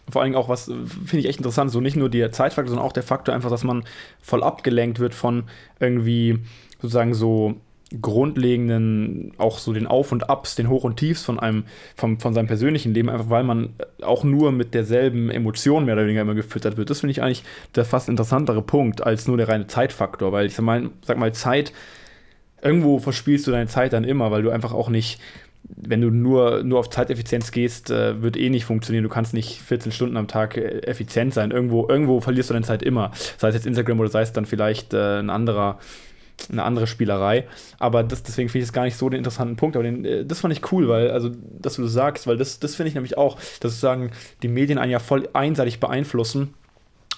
vor allen Dingen auch, was finde ich echt interessant, so nicht nur der Zeitfaktor, sondern auch der Faktor einfach, dass man voll abgelenkt wird von irgendwie sozusagen so grundlegenden, auch so den Auf und Abs, den Hoch und Tiefs von einem, von, von seinem persönlichen Leben, einfach weil man auch nur mit derselben Emotion mehr oder weniger immer gefüttert wird. Das finde ich eigentlich der fast interessantere Punkt als nur der reine Zeitfaktor, weil ich sag mal, sag mal Zeit, irgendwo verspielst du deine Zeit dann immer, weil du einfach auch nicht wenn du nur, nur auf Zeiteffizienz gehst, äh, wird eh nicht funktionieren. Du kannst nicht 14 Stunden am Tag äh, effizient sein. Irgendwo, irgendwo verlierst du deine Zeit immer. Sei es jetzt Instagram oder sei es dann vielleicht äh, ein anderer, eine andere Spielerei. Aber das, deswegen finde ich es gar nicht so den interessanten Punkt. Aber den, äh, das fand ich cool, weil, also, dass du das sagst, weil das, das finde ich nämlich auch, dass sozusagen die Medien einen ja voll einseitig beeinflussen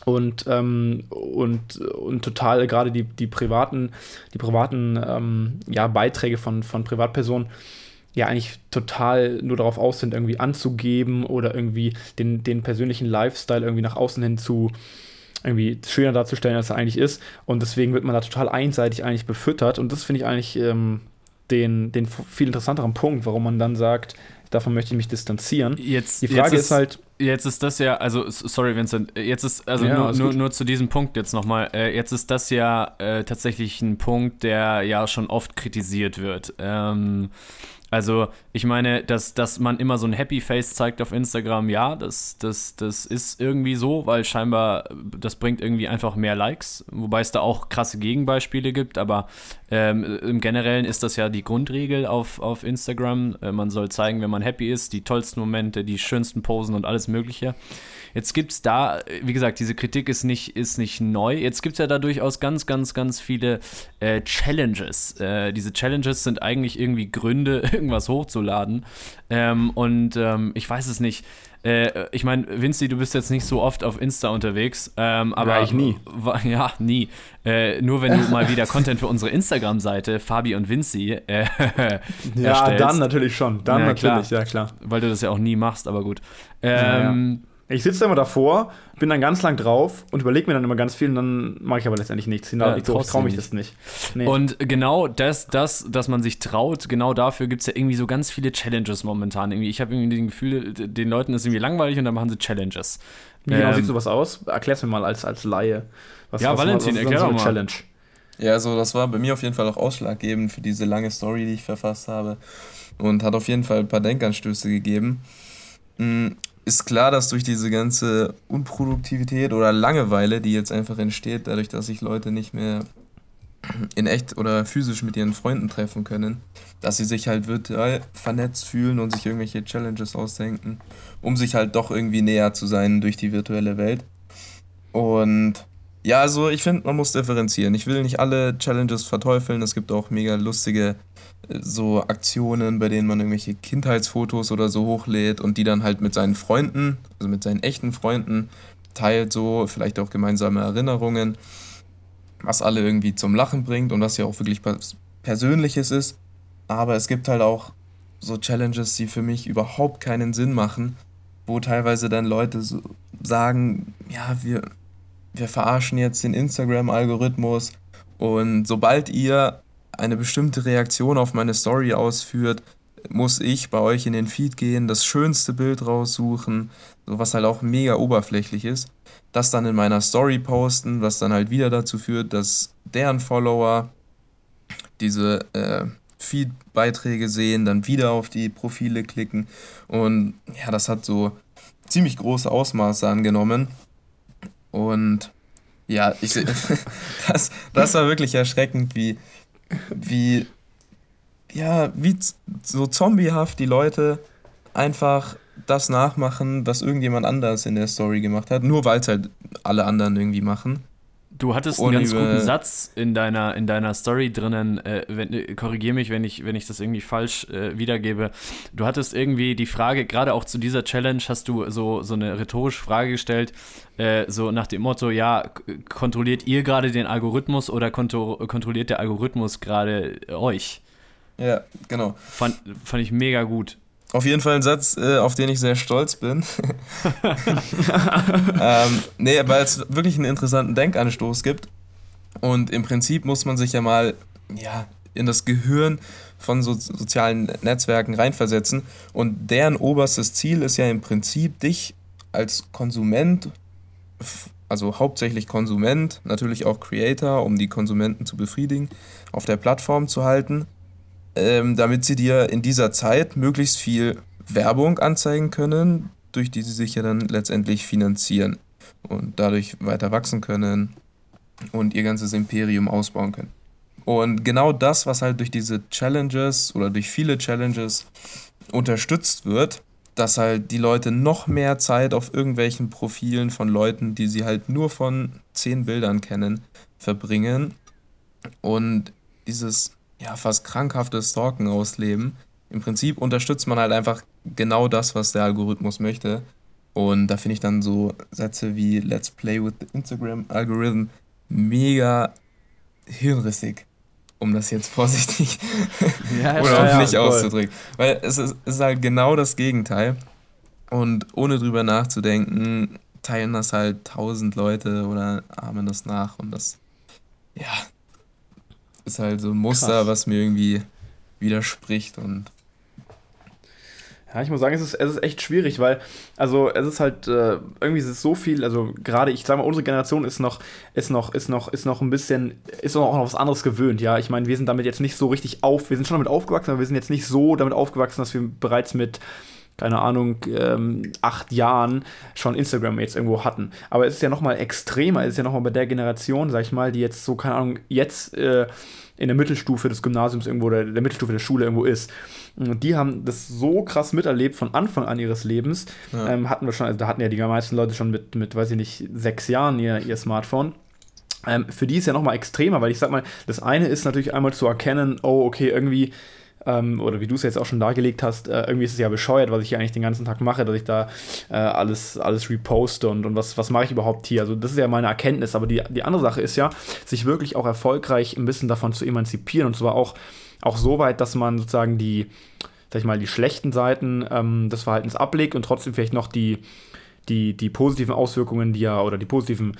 und, ähm, und, und total gerade die, die privaten, die privaten ähm, ja, Beiträge von, von Privatpersonen ja eigentlich total nur darauf aus sind, irgendwie anzugeben oder irgendwie den, den persönlichen Lifestyle irgendwie nach außen hin zu irgendwie schöner darzustellen, als er eigentlich ist. Und deswegen wird man da total einseitig eigentlich befüttert. Und das finde ich eigentlich ähm, den, den viel interessanteren Punkt, warum man dann sagt, davon möchte ich mich distanzieren. Jetzt, Die Frage jetzt ist, ist, halt. Jetzt ist das ja, also sorry, Vincent, jetzt ist, also ja, nur, nur, nur, zu diesem Punkt jetzt nochmal, äh, jetzt ist das ja äh, tatsächlich ein Punkt, der ja schon oft kritisiert wird. Ähm, also, ich meine, dass, dass man immer so ein Happy Face zeigt auf Instagram, ja, das, das, das ist irgendwie so, weil scheinbar das bringt irgendwie einfach mehr Likes, wobei es da auch krasse Gegenbeispiele gibt, aber ähm, im Generellen ist das ja die Grundregel auf, auf Instagram. Äh, man soll zeigen, wenn man happy ist, die tollsten Momente, die schönsten Posen und alles Mögliche. Jetzt gibt es da, wie gesagt, diese Kritik ist nicht, ist nicht neu. Jetzt gibt es ja da durchaus ganz, ganz, ganz viele äh, Challenges. Äh, diese Challenges sind eigentlich irgendwie Gründe, [LAUGHS] irgendwas hochzuladen. Ähm, und ähm, ich weiß es nicht. Äh, ich meine, Vinci, du bist jetzt nicht so oft auf Insta unterwegs, ähm, aber. Ja, ich nie. Ja, nie. Äh, nur wenn du mal wieder Content für unsere Instagram-Seite, Fabi und Vinci, äh, [LAUGHS] Ja, dann natürlich schon. Dann ja, natürlich, klar. ja klar. Weil du das ja auch nie machst, aber gut. Ähm, ja, ich sitze immer davor, bin dann ganz lang drauf und überlege mir dann immer ganz viel und dann mache ich aber letztendlich nichts. Ja, ich traue mich das nicht. Nee. Und genau das, das, dass man sich traut, genau dafür gibt es ja irgendwie so ganz viele Challenges momentan. Irgendwie, ich habe irgendwie das Gefühl, den Leuten ist irgendwie langweilig und dann machen sie Challenges. Wie genau ähm, sieht sowas aus? Erklär's mir mal als, als Laie. Was, ja, was, Valentin, was erklär so mal. Challenge? Ja, also das war bei mir auf jeden Fall auch ausschlaggebend für diese lange Story, die ich verfasst habe. Und hat auf jeden Fall ein paar Denkanstöße gegeben. Ist klar, dass durch diese ganze Unproduktivität oder Langeweile, die jetzt einfach entsteht, dadurch, dass sich Leute nicht mehr in echt oder physisch mit ihren Freunden treffen können, dass sie sich halt virtuell vernetzt fühlen und sich irgendwelche Challenges ausdenken, um sich halt doch irgendwie näher zu sein durch die virtuelle Welt. Und ja, also ich finde, man muss differenzieren. Ich will nicht alle Challenges verteufeln. Es gibt auch mega lustige so Aktionen, bei denen man irgendwelche Kindheitsfotos oder so hochlädt und die dann halt mit seinen Freunden, also mit seinen echten Freunden teilt, so vielleicht auch gemeinsame Erinnerungen, was alle irgendwie zum Lachen bringt und was ja auch wirklich was Persönliches ist. Aber es gibt halt auch so Challenges, die für mich überhaupt keinen Sinn machen, wo teilweise dann Leute so sagen, ja, wir, wir verarschen jetzt den Instagram-Algorithmus und sobald ihr eine bestimmte Reaktion auf meine Story ausführt, muss ich bei euch in den Feed gehen, das schönste Bild raussuchen, was halt auch mega oberflächlich ist, das dann in meiner Story posten, was dann halt wieder dazu führt, dass deren Follower diese äh, Feed-Beiträge sehen, dann wieder auf die Profile klicken und ja, das hat so ziemlich große Ausmaße angenommen und ja, ich, [LAUGHS] das, das war wirklich erschreckend, wie, wie, ja, wie so zombiehaft die Leute einfach das nachmachen, was irgendjemand anders in der Story gemacht hat, nur weil es halt alle anderen irgendwie machen. Du hattest einen ganz guten Satz in deiner, in deiner Story drinnen, äh, wenn, korrigier mich, wenn ich, wenn ich das irgendwie falsch äh, wiedergebe. Du hattest irgendwie die Frage, gerade auch zu dieser Challenge, hast du so, so eine rhetorische Frage gestellt, äh, so nach dem Motto, ja, kontrolliert ihr gerade den Algorithmus oder kontrolliert der Algorithmus gerade euch? Ja, genau. Fand, fand ich mega gut. Auf jeden Fall ein Satz, äh, auf den ich sehr stolz bin. [LAUGHS] ähm, nee, weil es wirklich einen interessanten Denkanstoß gibt. Und im Prinzip muss man sich ja mal ja, in das Gehirn von so sozialen Netzwerken reinversetzen. Und deren oberstes Ziel ist ja im Prinzip, dich als Konsument, also hauptsächlich Konsument, natürlich auch Creator, um die Konsumenten zu befriedigen, auf der Plattform zu halten ähm, damit sie dir in dieser Zeit möglichst viel Werbung anzeigen können, durch die sie sich ja dann letztendlich finanzieren und dadurch weiter wachsen können und ihr ganzes Imperium ausbauen können. Und genau das, was halt durch diese Challenges oder durch viele Challenges unterstützt wird, dass halt die Leute noch mehr Zeit auf irgendwelchen Profilen von Leuten, die sie halt nur von zehn Bildern kennen, verbringen. Und dieses ja, fast krankhaftes Stalken ausleben. Im Prinzip unterstützt man halt einfach genau das, was der Algorithmus möchte. Und da finde ich dann so Sätze wie Let's play with the Instagram Algorithm mega hirnrissig, um das jetzt vorsichtig [LAUGHS] [LAUGHS] ja, oder auch nicht auszudrücken. Weil es ist, es ist halt genau das Gegenteil. Und ohne drüber nachzudenken, teilen das halt tausend Leute oder ahmen das nach. Und das, ja, ist halt so ein Muster, Krass. was mir irgendwie widerspricht und ja, ich muss sagen, es ist, es ist echt schwierig, weil, also es ist halt, äh, irgendwie ist es so viel, also gerade, ich sag mal, unsere Generation ist noch, ist noch, ist noch, ist noch ein bisschen, ist auch noch was anderes gewöhnt, ja. Ich meine, wir sind damit jetzt nicht so richtig auf, wir sind schon damit aufgewachsen, aber wir sind jetzt nicht so damit aufgewachsen, dass wir bereits mit keine Ahnung, ähm, acht Jahren schon Instagram jetzt irgendwo hatten. Aber es ist ja nochmal extremer, es ist ja nochmal bei der Generation, sag ich mal, die jetzt so, keine Ahnung, jetzt äh, in der Mittelstufe des Gymnasiums irgendwo oder der Mittelstufe der Schule irgendwo ist. Und die haben das so krass miterlebt von Anfang an ihres Lebens. Ja. Ähm, hatten wir schon, also da hatten ja die meisten Leute schon mit, mit weiß ich nicht, sechs Jahren ihr, ihr Smartphone. Ähm, für die ist ja nochmal extremer, weil ich sag mal, das eine ist natürlich einmal zu erkennen, oh, okay, irgendwie ähm, oder wie du es jetzt auch schon dargelegt hast, äh, irgendwie ist es ja bescheuert, was ich hier eigentlich den ganzen Tag mache, dass ich da äh, alles, alles reposte und, und was, was mache ich überhaupt hier? Also das ist ja meine Erkenntnis, aber die, die andere Sache ist ja, sich wirklich auch erfolgreich ein bisschen davon zu emanzipieren und zwar auch, auch so weit, dass man sozusagen die, sag ich mal, die schlechten Seiten ähm, des Verhaltens ablegt und trotzdem vielleicht noch die, die, die positiven Auswirkungen, die ja, oder die positiven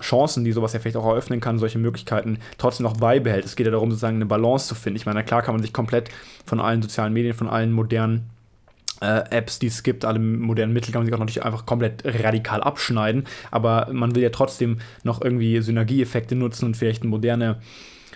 Chancen, die sowas ja vielleicht auch eröffnen kann, solche Möglichkeiten trotzdem noch beibehält. Es geht ja darum, sozusagen eine Balance zu finden. Ich meine, klar kann man sich komplett von allen sozialen Medien, von allen modernen äh, Apps, die es gibt, alle modernen Mittel kann man sich auch natürlich einfach komplett radikal abschneiden, aber man will ja trotzdem noch irgendwie Synergieeffekte nutzen und vielleicht moderne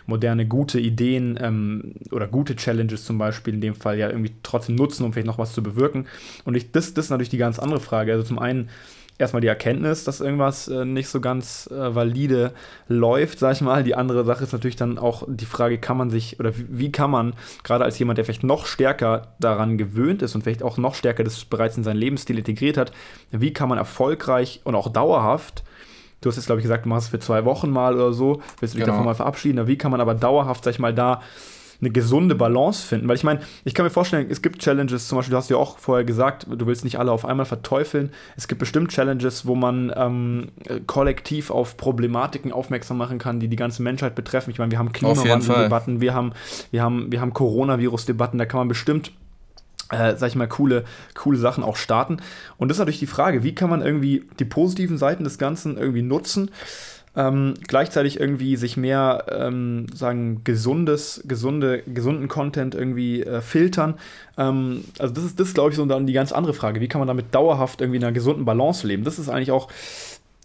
moderne, gute Ideen ähm, oder gute Challenges zum Beispiel in dem Fall ja irgendwie trotzdem nutzen, um vielleicht noch was zu bewirken. Und ich, das, das ist natürlich die ganz andere Frage. Also zum einen erstmal die Erkenntnis, dass irgendwas äh, nicht so ganz äh, valide läuft, sag ich mal. Die andere Sache ist natürlich dann auch die Frage, kann man sich oder wie, wie, kann man, gerade als jemand, der vielleicht noch stärker daran gewöhnt ist und vielleicht auch noch stärker das bereits in seinen Lebensstil integriert hat, wie kann man erfolgreich und auch dauerhaft Du hast jetzt, glaube ich, gesagt, du machst es für zwei Wochen mal oder so, willst du dich genau. davon mal verabschieden. Wie kann man aber dauerhaft, sag ich mal, da eine gesunde Balance finden? Weil ich meine, ich kann mir vorstellen, es gibt Challenges, zum Beispiel, du hast ja auch vorher gesagt, du willst nicht alle auf einmal verteufeln. Es gibt bestimmt Challenges, wo man ähm, kollektiv auf Problematiken aufmerksam machen kann, die die ganze Menschheit betreffen. Ich meine, wir haben Klimawandeldebatten, wir haben, wir haben, wir haben Coronavirus-Debatten, da kann man bestimmt äh, sag ich mal, coole, coole Sachen auch starten. Und das ist natürlich die Frage, wie kann man irgendwie die positiven Seiten des Ganzen irgendwie nutzen, ähm, gleichzeitig irgendwie sich mehr, ähm, sagen, gesundes, gesunde, gesunden Content irgendwie äh, filtern. Ähm, also das ist, das glaube ich, so dann die ganz andere Frage. Wie kann man damit dauerhaft irgendwie in einer gesunden Balance leben? Das ist eigentlich auch,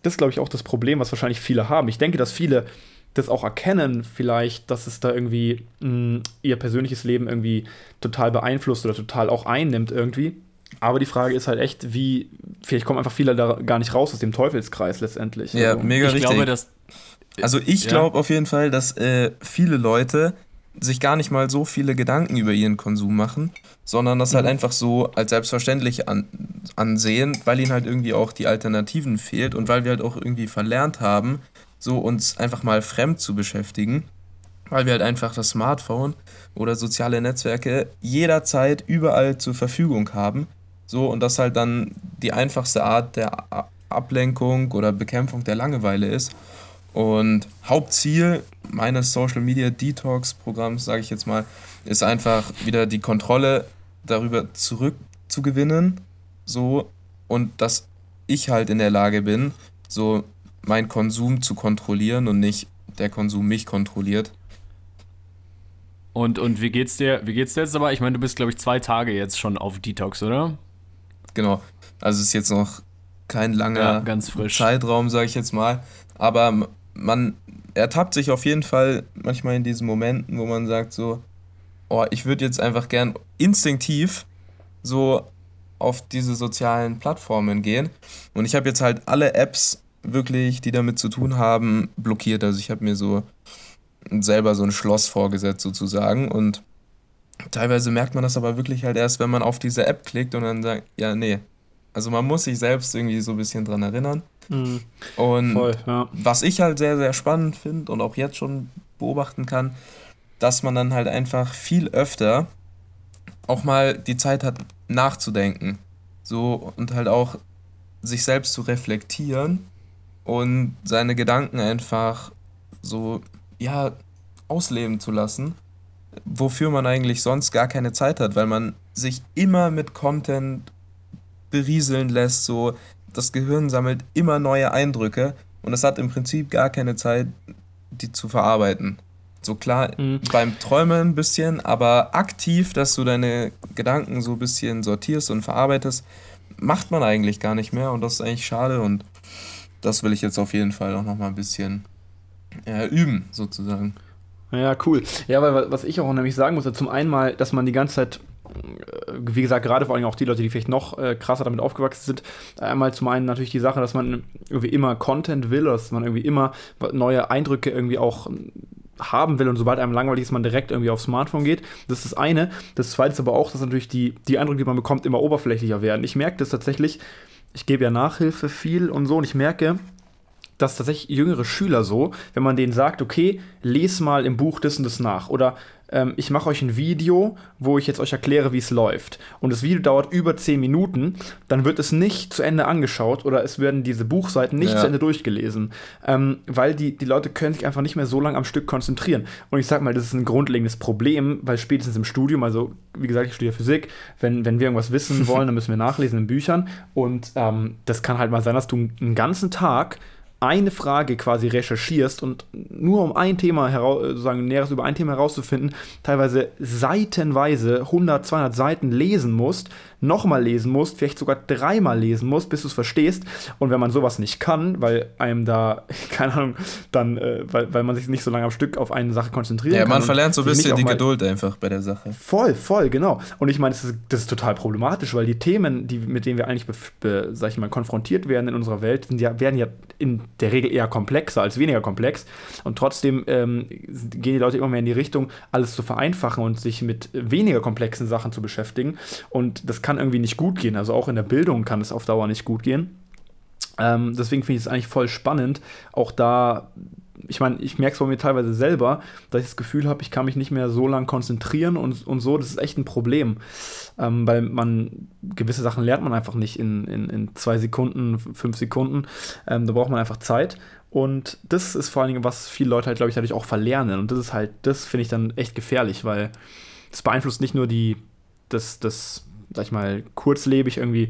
das glaube ich, auch das Problem, was wahrscheinlich viele haben. Ich denke, dass viele das auch erkennen, vielleicht, dass es da irgendwie mh, mm, ihr persönliches Leben irgendwie total beeinflusst oder total auch einnimmt irgendwie. Aber die Frage ist halt echt, wie, vielleicht kommen einfach viele da gar nicht raus aus dem Teufelskreis letztendlich. Ja, also, mega ich richtig. Glaube, dass, also ich ja. glaube auf jeden Fall, dass äh, viele Leute sich gar nicht mal so viele Gedanken über ihren Konsum machen, sondern das halt mhm. halt einfach so als selbstverständlich an, ansehen, weil ihnen halt irgendwie auch die Alternativen fehlt und weil wir halt auch irgendwie verlernt haben, so uns einfach mal fremd zu beschäftigen, weil wir halt einfach das Smartphone oder soziale Netzwerke jederzeit überall zur Verfügung haben. So und das halt dann die einfachste Art der Ablenkung oder Bekämpfung der Langeweile ist. Und Hauptziel meines Social Media Detox Programms, sage ich jetzt mal, ist einfach wieder die Kontrolle darüber zurückzugewinnen, so und dass ich halt in der Lage bin, so meinen Konsum zu kontrollieren und nicht der Konsum mich kontrolliert. Und, und wie geht's dir? Wie geht's dir jetzt aber? Ich meine, du bist, glaube ich, zwei Tage jetzt schon auf Detox, oder? Genau. Also es ist jetzt noch kein langer ja, Zeitraum, sage ich jetzt mal. Aber man ertappt sich auf jeden Fall manchmal in diesen Momenten, wo man sagt so, oh, ich würde jetzt einfach gern instinktiv so auf diese sozialen Plattformen gehen. Und ich habe jetzt halt alle Apps wirklich, die damit zu tun haben, blockiert. Also ich habe mir so selber so ein Schloss vorgesetzt sozusagen und teilweise merkt man das aber wirklich halt erst, wenn man auf diese App klickt und dann sagt, ja, nee. Also man muss sich selbst irgendwie so ein bisschen dran erinnern. Mhm. Und Voll, ja. was ich halt sehr, sehr spannend finde und auch jetzt schon beobachten kann, dass man dann halt einfach viel öfter auch mal die Zeit hat, nachzudenken. So und halt auch sich selbst zu reflektieren und seine Gedanken einfach so, ja, ausleben zu lassen, wofür man eigentlich sonst gar keine Zeit hat, weil man sich immer mit Content berieseln lässt, so das Gehirn sammelt immer neue Eindrücke und es hat im Prinzip gar keine Zeit, die zu verarbeiten. So klar, mhm. beim Träumen ein bisschen, aber aktiv, dass du deine Gedanken so ein bisschen sortierst und verarbeitest, macht man eigentlich gar nicht mehr und das ist eigentlich schade und das will ich jetzt auf jeden Fall auch noch mal ein bisschen äh, üben, sozusagen. Ja, cool. Ja, weil was ich auch nämlich sagen muss, zum einen mal, dass man die ganze Zeit äh, wie gesagt, gerade vor allem auch die Leute, die vielleicht noch äh, krasser damit aufgewachsen sind, einmal zum einen natürlich die Sache, dass man irgendwie immer Content will, dass man irgendwie immer neue Eindrücke irgendwie auch haben will und sobald einem langweilig ist, man direkt irgendwie aufs Smartphone geht. Das ist das eine. Das zweite ist aber auch, dass natürlich die, die Eindrücke, die man bekommt, immer oberflächlicher werden. Ich merke das tatsächlich, ich gebe ja Nachhilfe viel und so und ich merke, dass tatsächlich jüngere Schüler so, wenn man denen sagt, okay, les mal im Buch das und das nach oder ähm, ich mache euch ein Video, wo ich jetzt euch erkläre, wie es läuft. Und das Video dauert über 10 Minuten, dann wird es nicht zu Ende angeschaut oder es werden diese Buchseiten nicht ja. zu Ende durchgelesen. Ähm, weil die, die Leute können sich einfach nicht mehr so lange am Stück konzentrieren. Und ich sag mal, das ist ein grundlegendes Problem, weil spätestens im Studium, also wie gesagt, ich studiere Physik, wenn, wenn wir irgendwas wissen [LAUGHS] wollen, dann müssen wir nachlesen in Büchern. Und ähm, das kann halt mal sein, dass du einen ganzen Tag eine Frage quasi recherchierst und nur um ein Thema heraus, sozusagen Näheres über ein Thema herauszufinden, teilweise seitenweise 100, 200 Seiten lesen musst, nochmal lesen musst, vielleicht sogar dreimal lesen musst, bis du es verstehst. Und wenn man sowas nicht kann, weil einem da, [LAUGHS] keine Ahnung, dann, äh, weil, weil man sich nicht so lange am Stück auf eine Sache konzentrieren ja, kann. Ja, man verlernt so ein bisschen die Geduld einfach bei der Sache. Voll, voll, genau. Und ich meine, das ist, das ist total problematisch, weil die Themen, die, mit denen wir eigentlich, be, sag ich mal, konfrontiert werden in unserer Welt, sind ja, werden ja in der Regel eher komplexer als weniger komplex. Und trotzdem ähm, gehen die Leute immer mehr in die Richtung, alles zu vereinfachen und sich mit weniger komplexen Sachen zu beschäftigen. Und das kann kann irgendwie nicht gut gehen. Also auch in der Bildung kann es auf Dauer nicht gut gehen. Ähm, deswegen finde ich es eigentlich voll spannend, auch da ich meine, ich merke es bei mir teilweise selber, dass ich das Gefühl habe, ich kann mich nicht mehr so lange konzentrieren und, und so, das ist echt ein Problem. Ähm, weil man, gewisse Sachen lernt man einfach nicht in, in, in zwei Sekunden, fünf Sekunden. Ähm, da braucht man einfach Zeit. Und das ist vor allen Dingen, was viele Leute halt, glaube ich, dadurch auch verlernen. Und das ist halt, das finde ich dann echt gefährlich, weil es beeinflusst nicht nur die, das, das sag ich mal, kurzlebig irgendwie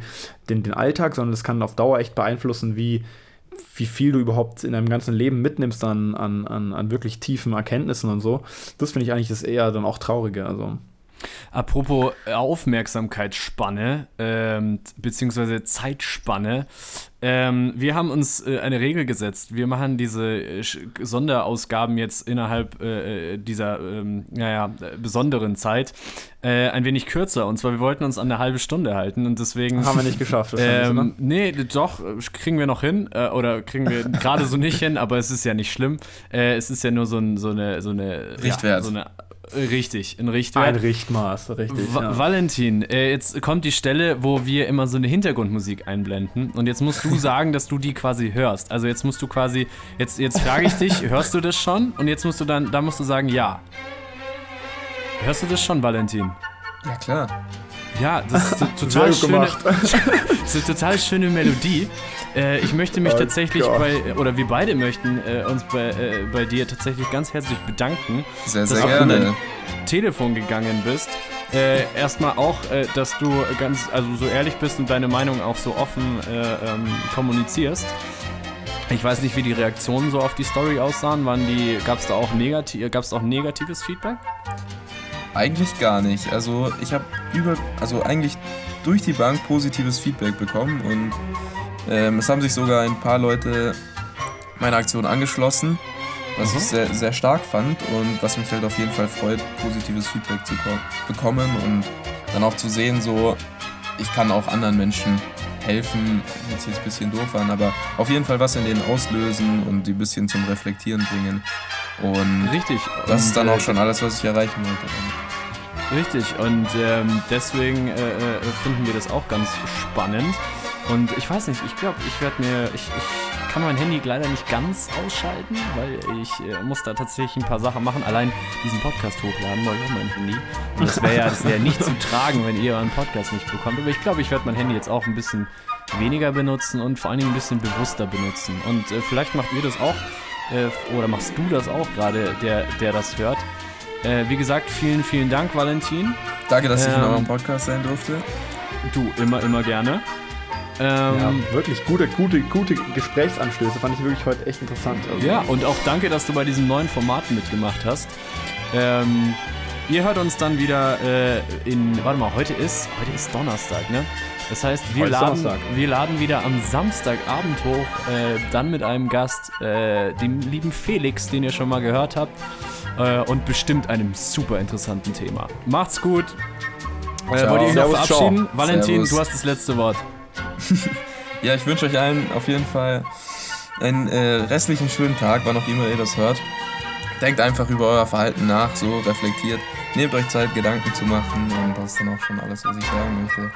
den, den Alltag, sondern das kann auf Dauer echt beeinflussen, wie, wie viel du überhaupt in deinem ganzen Leben mitnimmst an, an, an, an wirklich tiefen Erkenntnissen und so. Das finde ich eigentlich das eher dann auch Traurige. Also. Apropos Aufmerksamkeitsspanne, ähm, beziehungsweise Zeitspanne. Ähm, wir haben uns äh, eine Regel gesetzt. Wir machen diese äh, Sonderausgaben jetzt innerhalb äh, äh dieser, ähm, naja, besonderen Zeit äh, ein wenig kürzer. Und zwar, wir wollten uns an eine halbe Stunde halten und deswegen. Haben wir nicht geschafft. Ähm, nee, doch, kriegen wir noch hin. Äh, oder kriegen wir [LAUGHS] gerade so nicht hin, aber es ist ja nicht schlimm. es ist ja nur so, ein, so eine. So eine Richtwert. Ja, so eine Richtig, ein Richtwert. Ein Richtmaß, richtig. Va ja. Valentin, äh, jetzt kommt die Stelle, wo wir immer so eine Hintergrundmusik einblenden. Und jetzt musst du [LAUGHS] sagen, dass du die quasi hörst. Also jetzt musst du quasi, jetzt, jetzt frage ich dich, [LAUGHS] hörst du das schon? Und jetzt musst du dann, da musst du sagen, ja. Hörst du das schon, Valentin? Ja, klar. Ja, das ist [LAUGHS] eine total schöne, [LAUGHS] das ist eine total schöne Melodie. Äh, ich möchte mich oh tatsächlich Gott. bei, oder wir beide möchten äh, uns bei, äh, bei dir tatsächlich ganz herzlich bedanken, sehr, sehr dass gerne. du dein Telefon gegangen bist. Äh, erstmal auch, äh, dass du ganz, also so ehrlich bist und deine Meinung auch so offen äh, ähm, kommunizierst. Ich weiß nicht, wie die Reaktionen so auf die Story aussahen. Waren die, gab es da auch negativ, gab's auch negatives Feedback? Eigentlich gar nicht. Also ich habe über, also eigentlich durch die Bank positives Feedback bekommen und ähm, es haben sich sogar ein paar Leute meiner Aktion angeschlossen, was mhm. ich sehr, sehr stark fand und was mich halt auf jeden Fall freut, positives Feedback zu bekommen und dann auch zu sehen, so ich kann auch anderen Menschen helfen, jetzt jetzt ein bisschen doof an, aber auf jeden Fall was in denen auslösen und die ein bisschen zum Reflektieren bringen. Und Richtig. Das und, ist dann auch äh, schon alles, was ich erreichen wollte. Richtig, und ähm, deswegen äh, äh, finden wir das auch ganz spannend. Und ich weiß nicht, ich glaube, ich werde mir, ich, ich kann mein Handy leider nicht ganz ausschalten, weil ich äh, muss da tatsächlich ein paar Sachen machen. Allein diesen Podcast hochladen, brauche ich auch mein Handy. Und das wäre ja, das wär nicht zu tragen, wenn ihr euren Podcast nicht bekommt. Aber ich glaube, ich werde mein Handy jetzt auch ein bisschen weniger benutzen und vor allen Dingen ein bisschen bewusster benutzen. Und äh, vielleicht macht ihr das auch, äh, oder machst du das auch gerade, der, der das hört. Äh, wie gesagt, vielen, vielen Dank, Valentin. Danke, dass ähm, ich in eurem Podcast sein durfte. Du, immer, immer gerne. Ähm, ja, wirklich gute, gute, gute Gesprächsanstöße fand ich wirklich heute echt interessant. Also. Ja, und auch danke, dass du bei diesen neuen Formaten mitgemacht hast. Ähm, ihr hört uns dann wieder äh, in, warte mal, heute ist, heute ist Donnerstag, ne? Das heißt, wir, laden, wir laden wieder am Samstagabend hoch, äh, dann mit einem Gast, äh, dem lieben Felix, den ihr schon mal gehört habt, äh, und bestimmt einem super interessanten Thema. Macht's gut. Äh, wollt ihr euch noch verabschieden? Ciao. Valentin, Servus. du hast das letzte Wort. [LAUGHS] ja, ich wünsche euch allen auf jeden Fall einen äh, restlichen schönen Tag, wann auch immer ihr das hört. Denkt einfach über euer Verhalten nach, so reflektiert. Nehmt euch Zeit, Gedanken zu machen und das ist dann auch schon alles, was ich sagen möchte.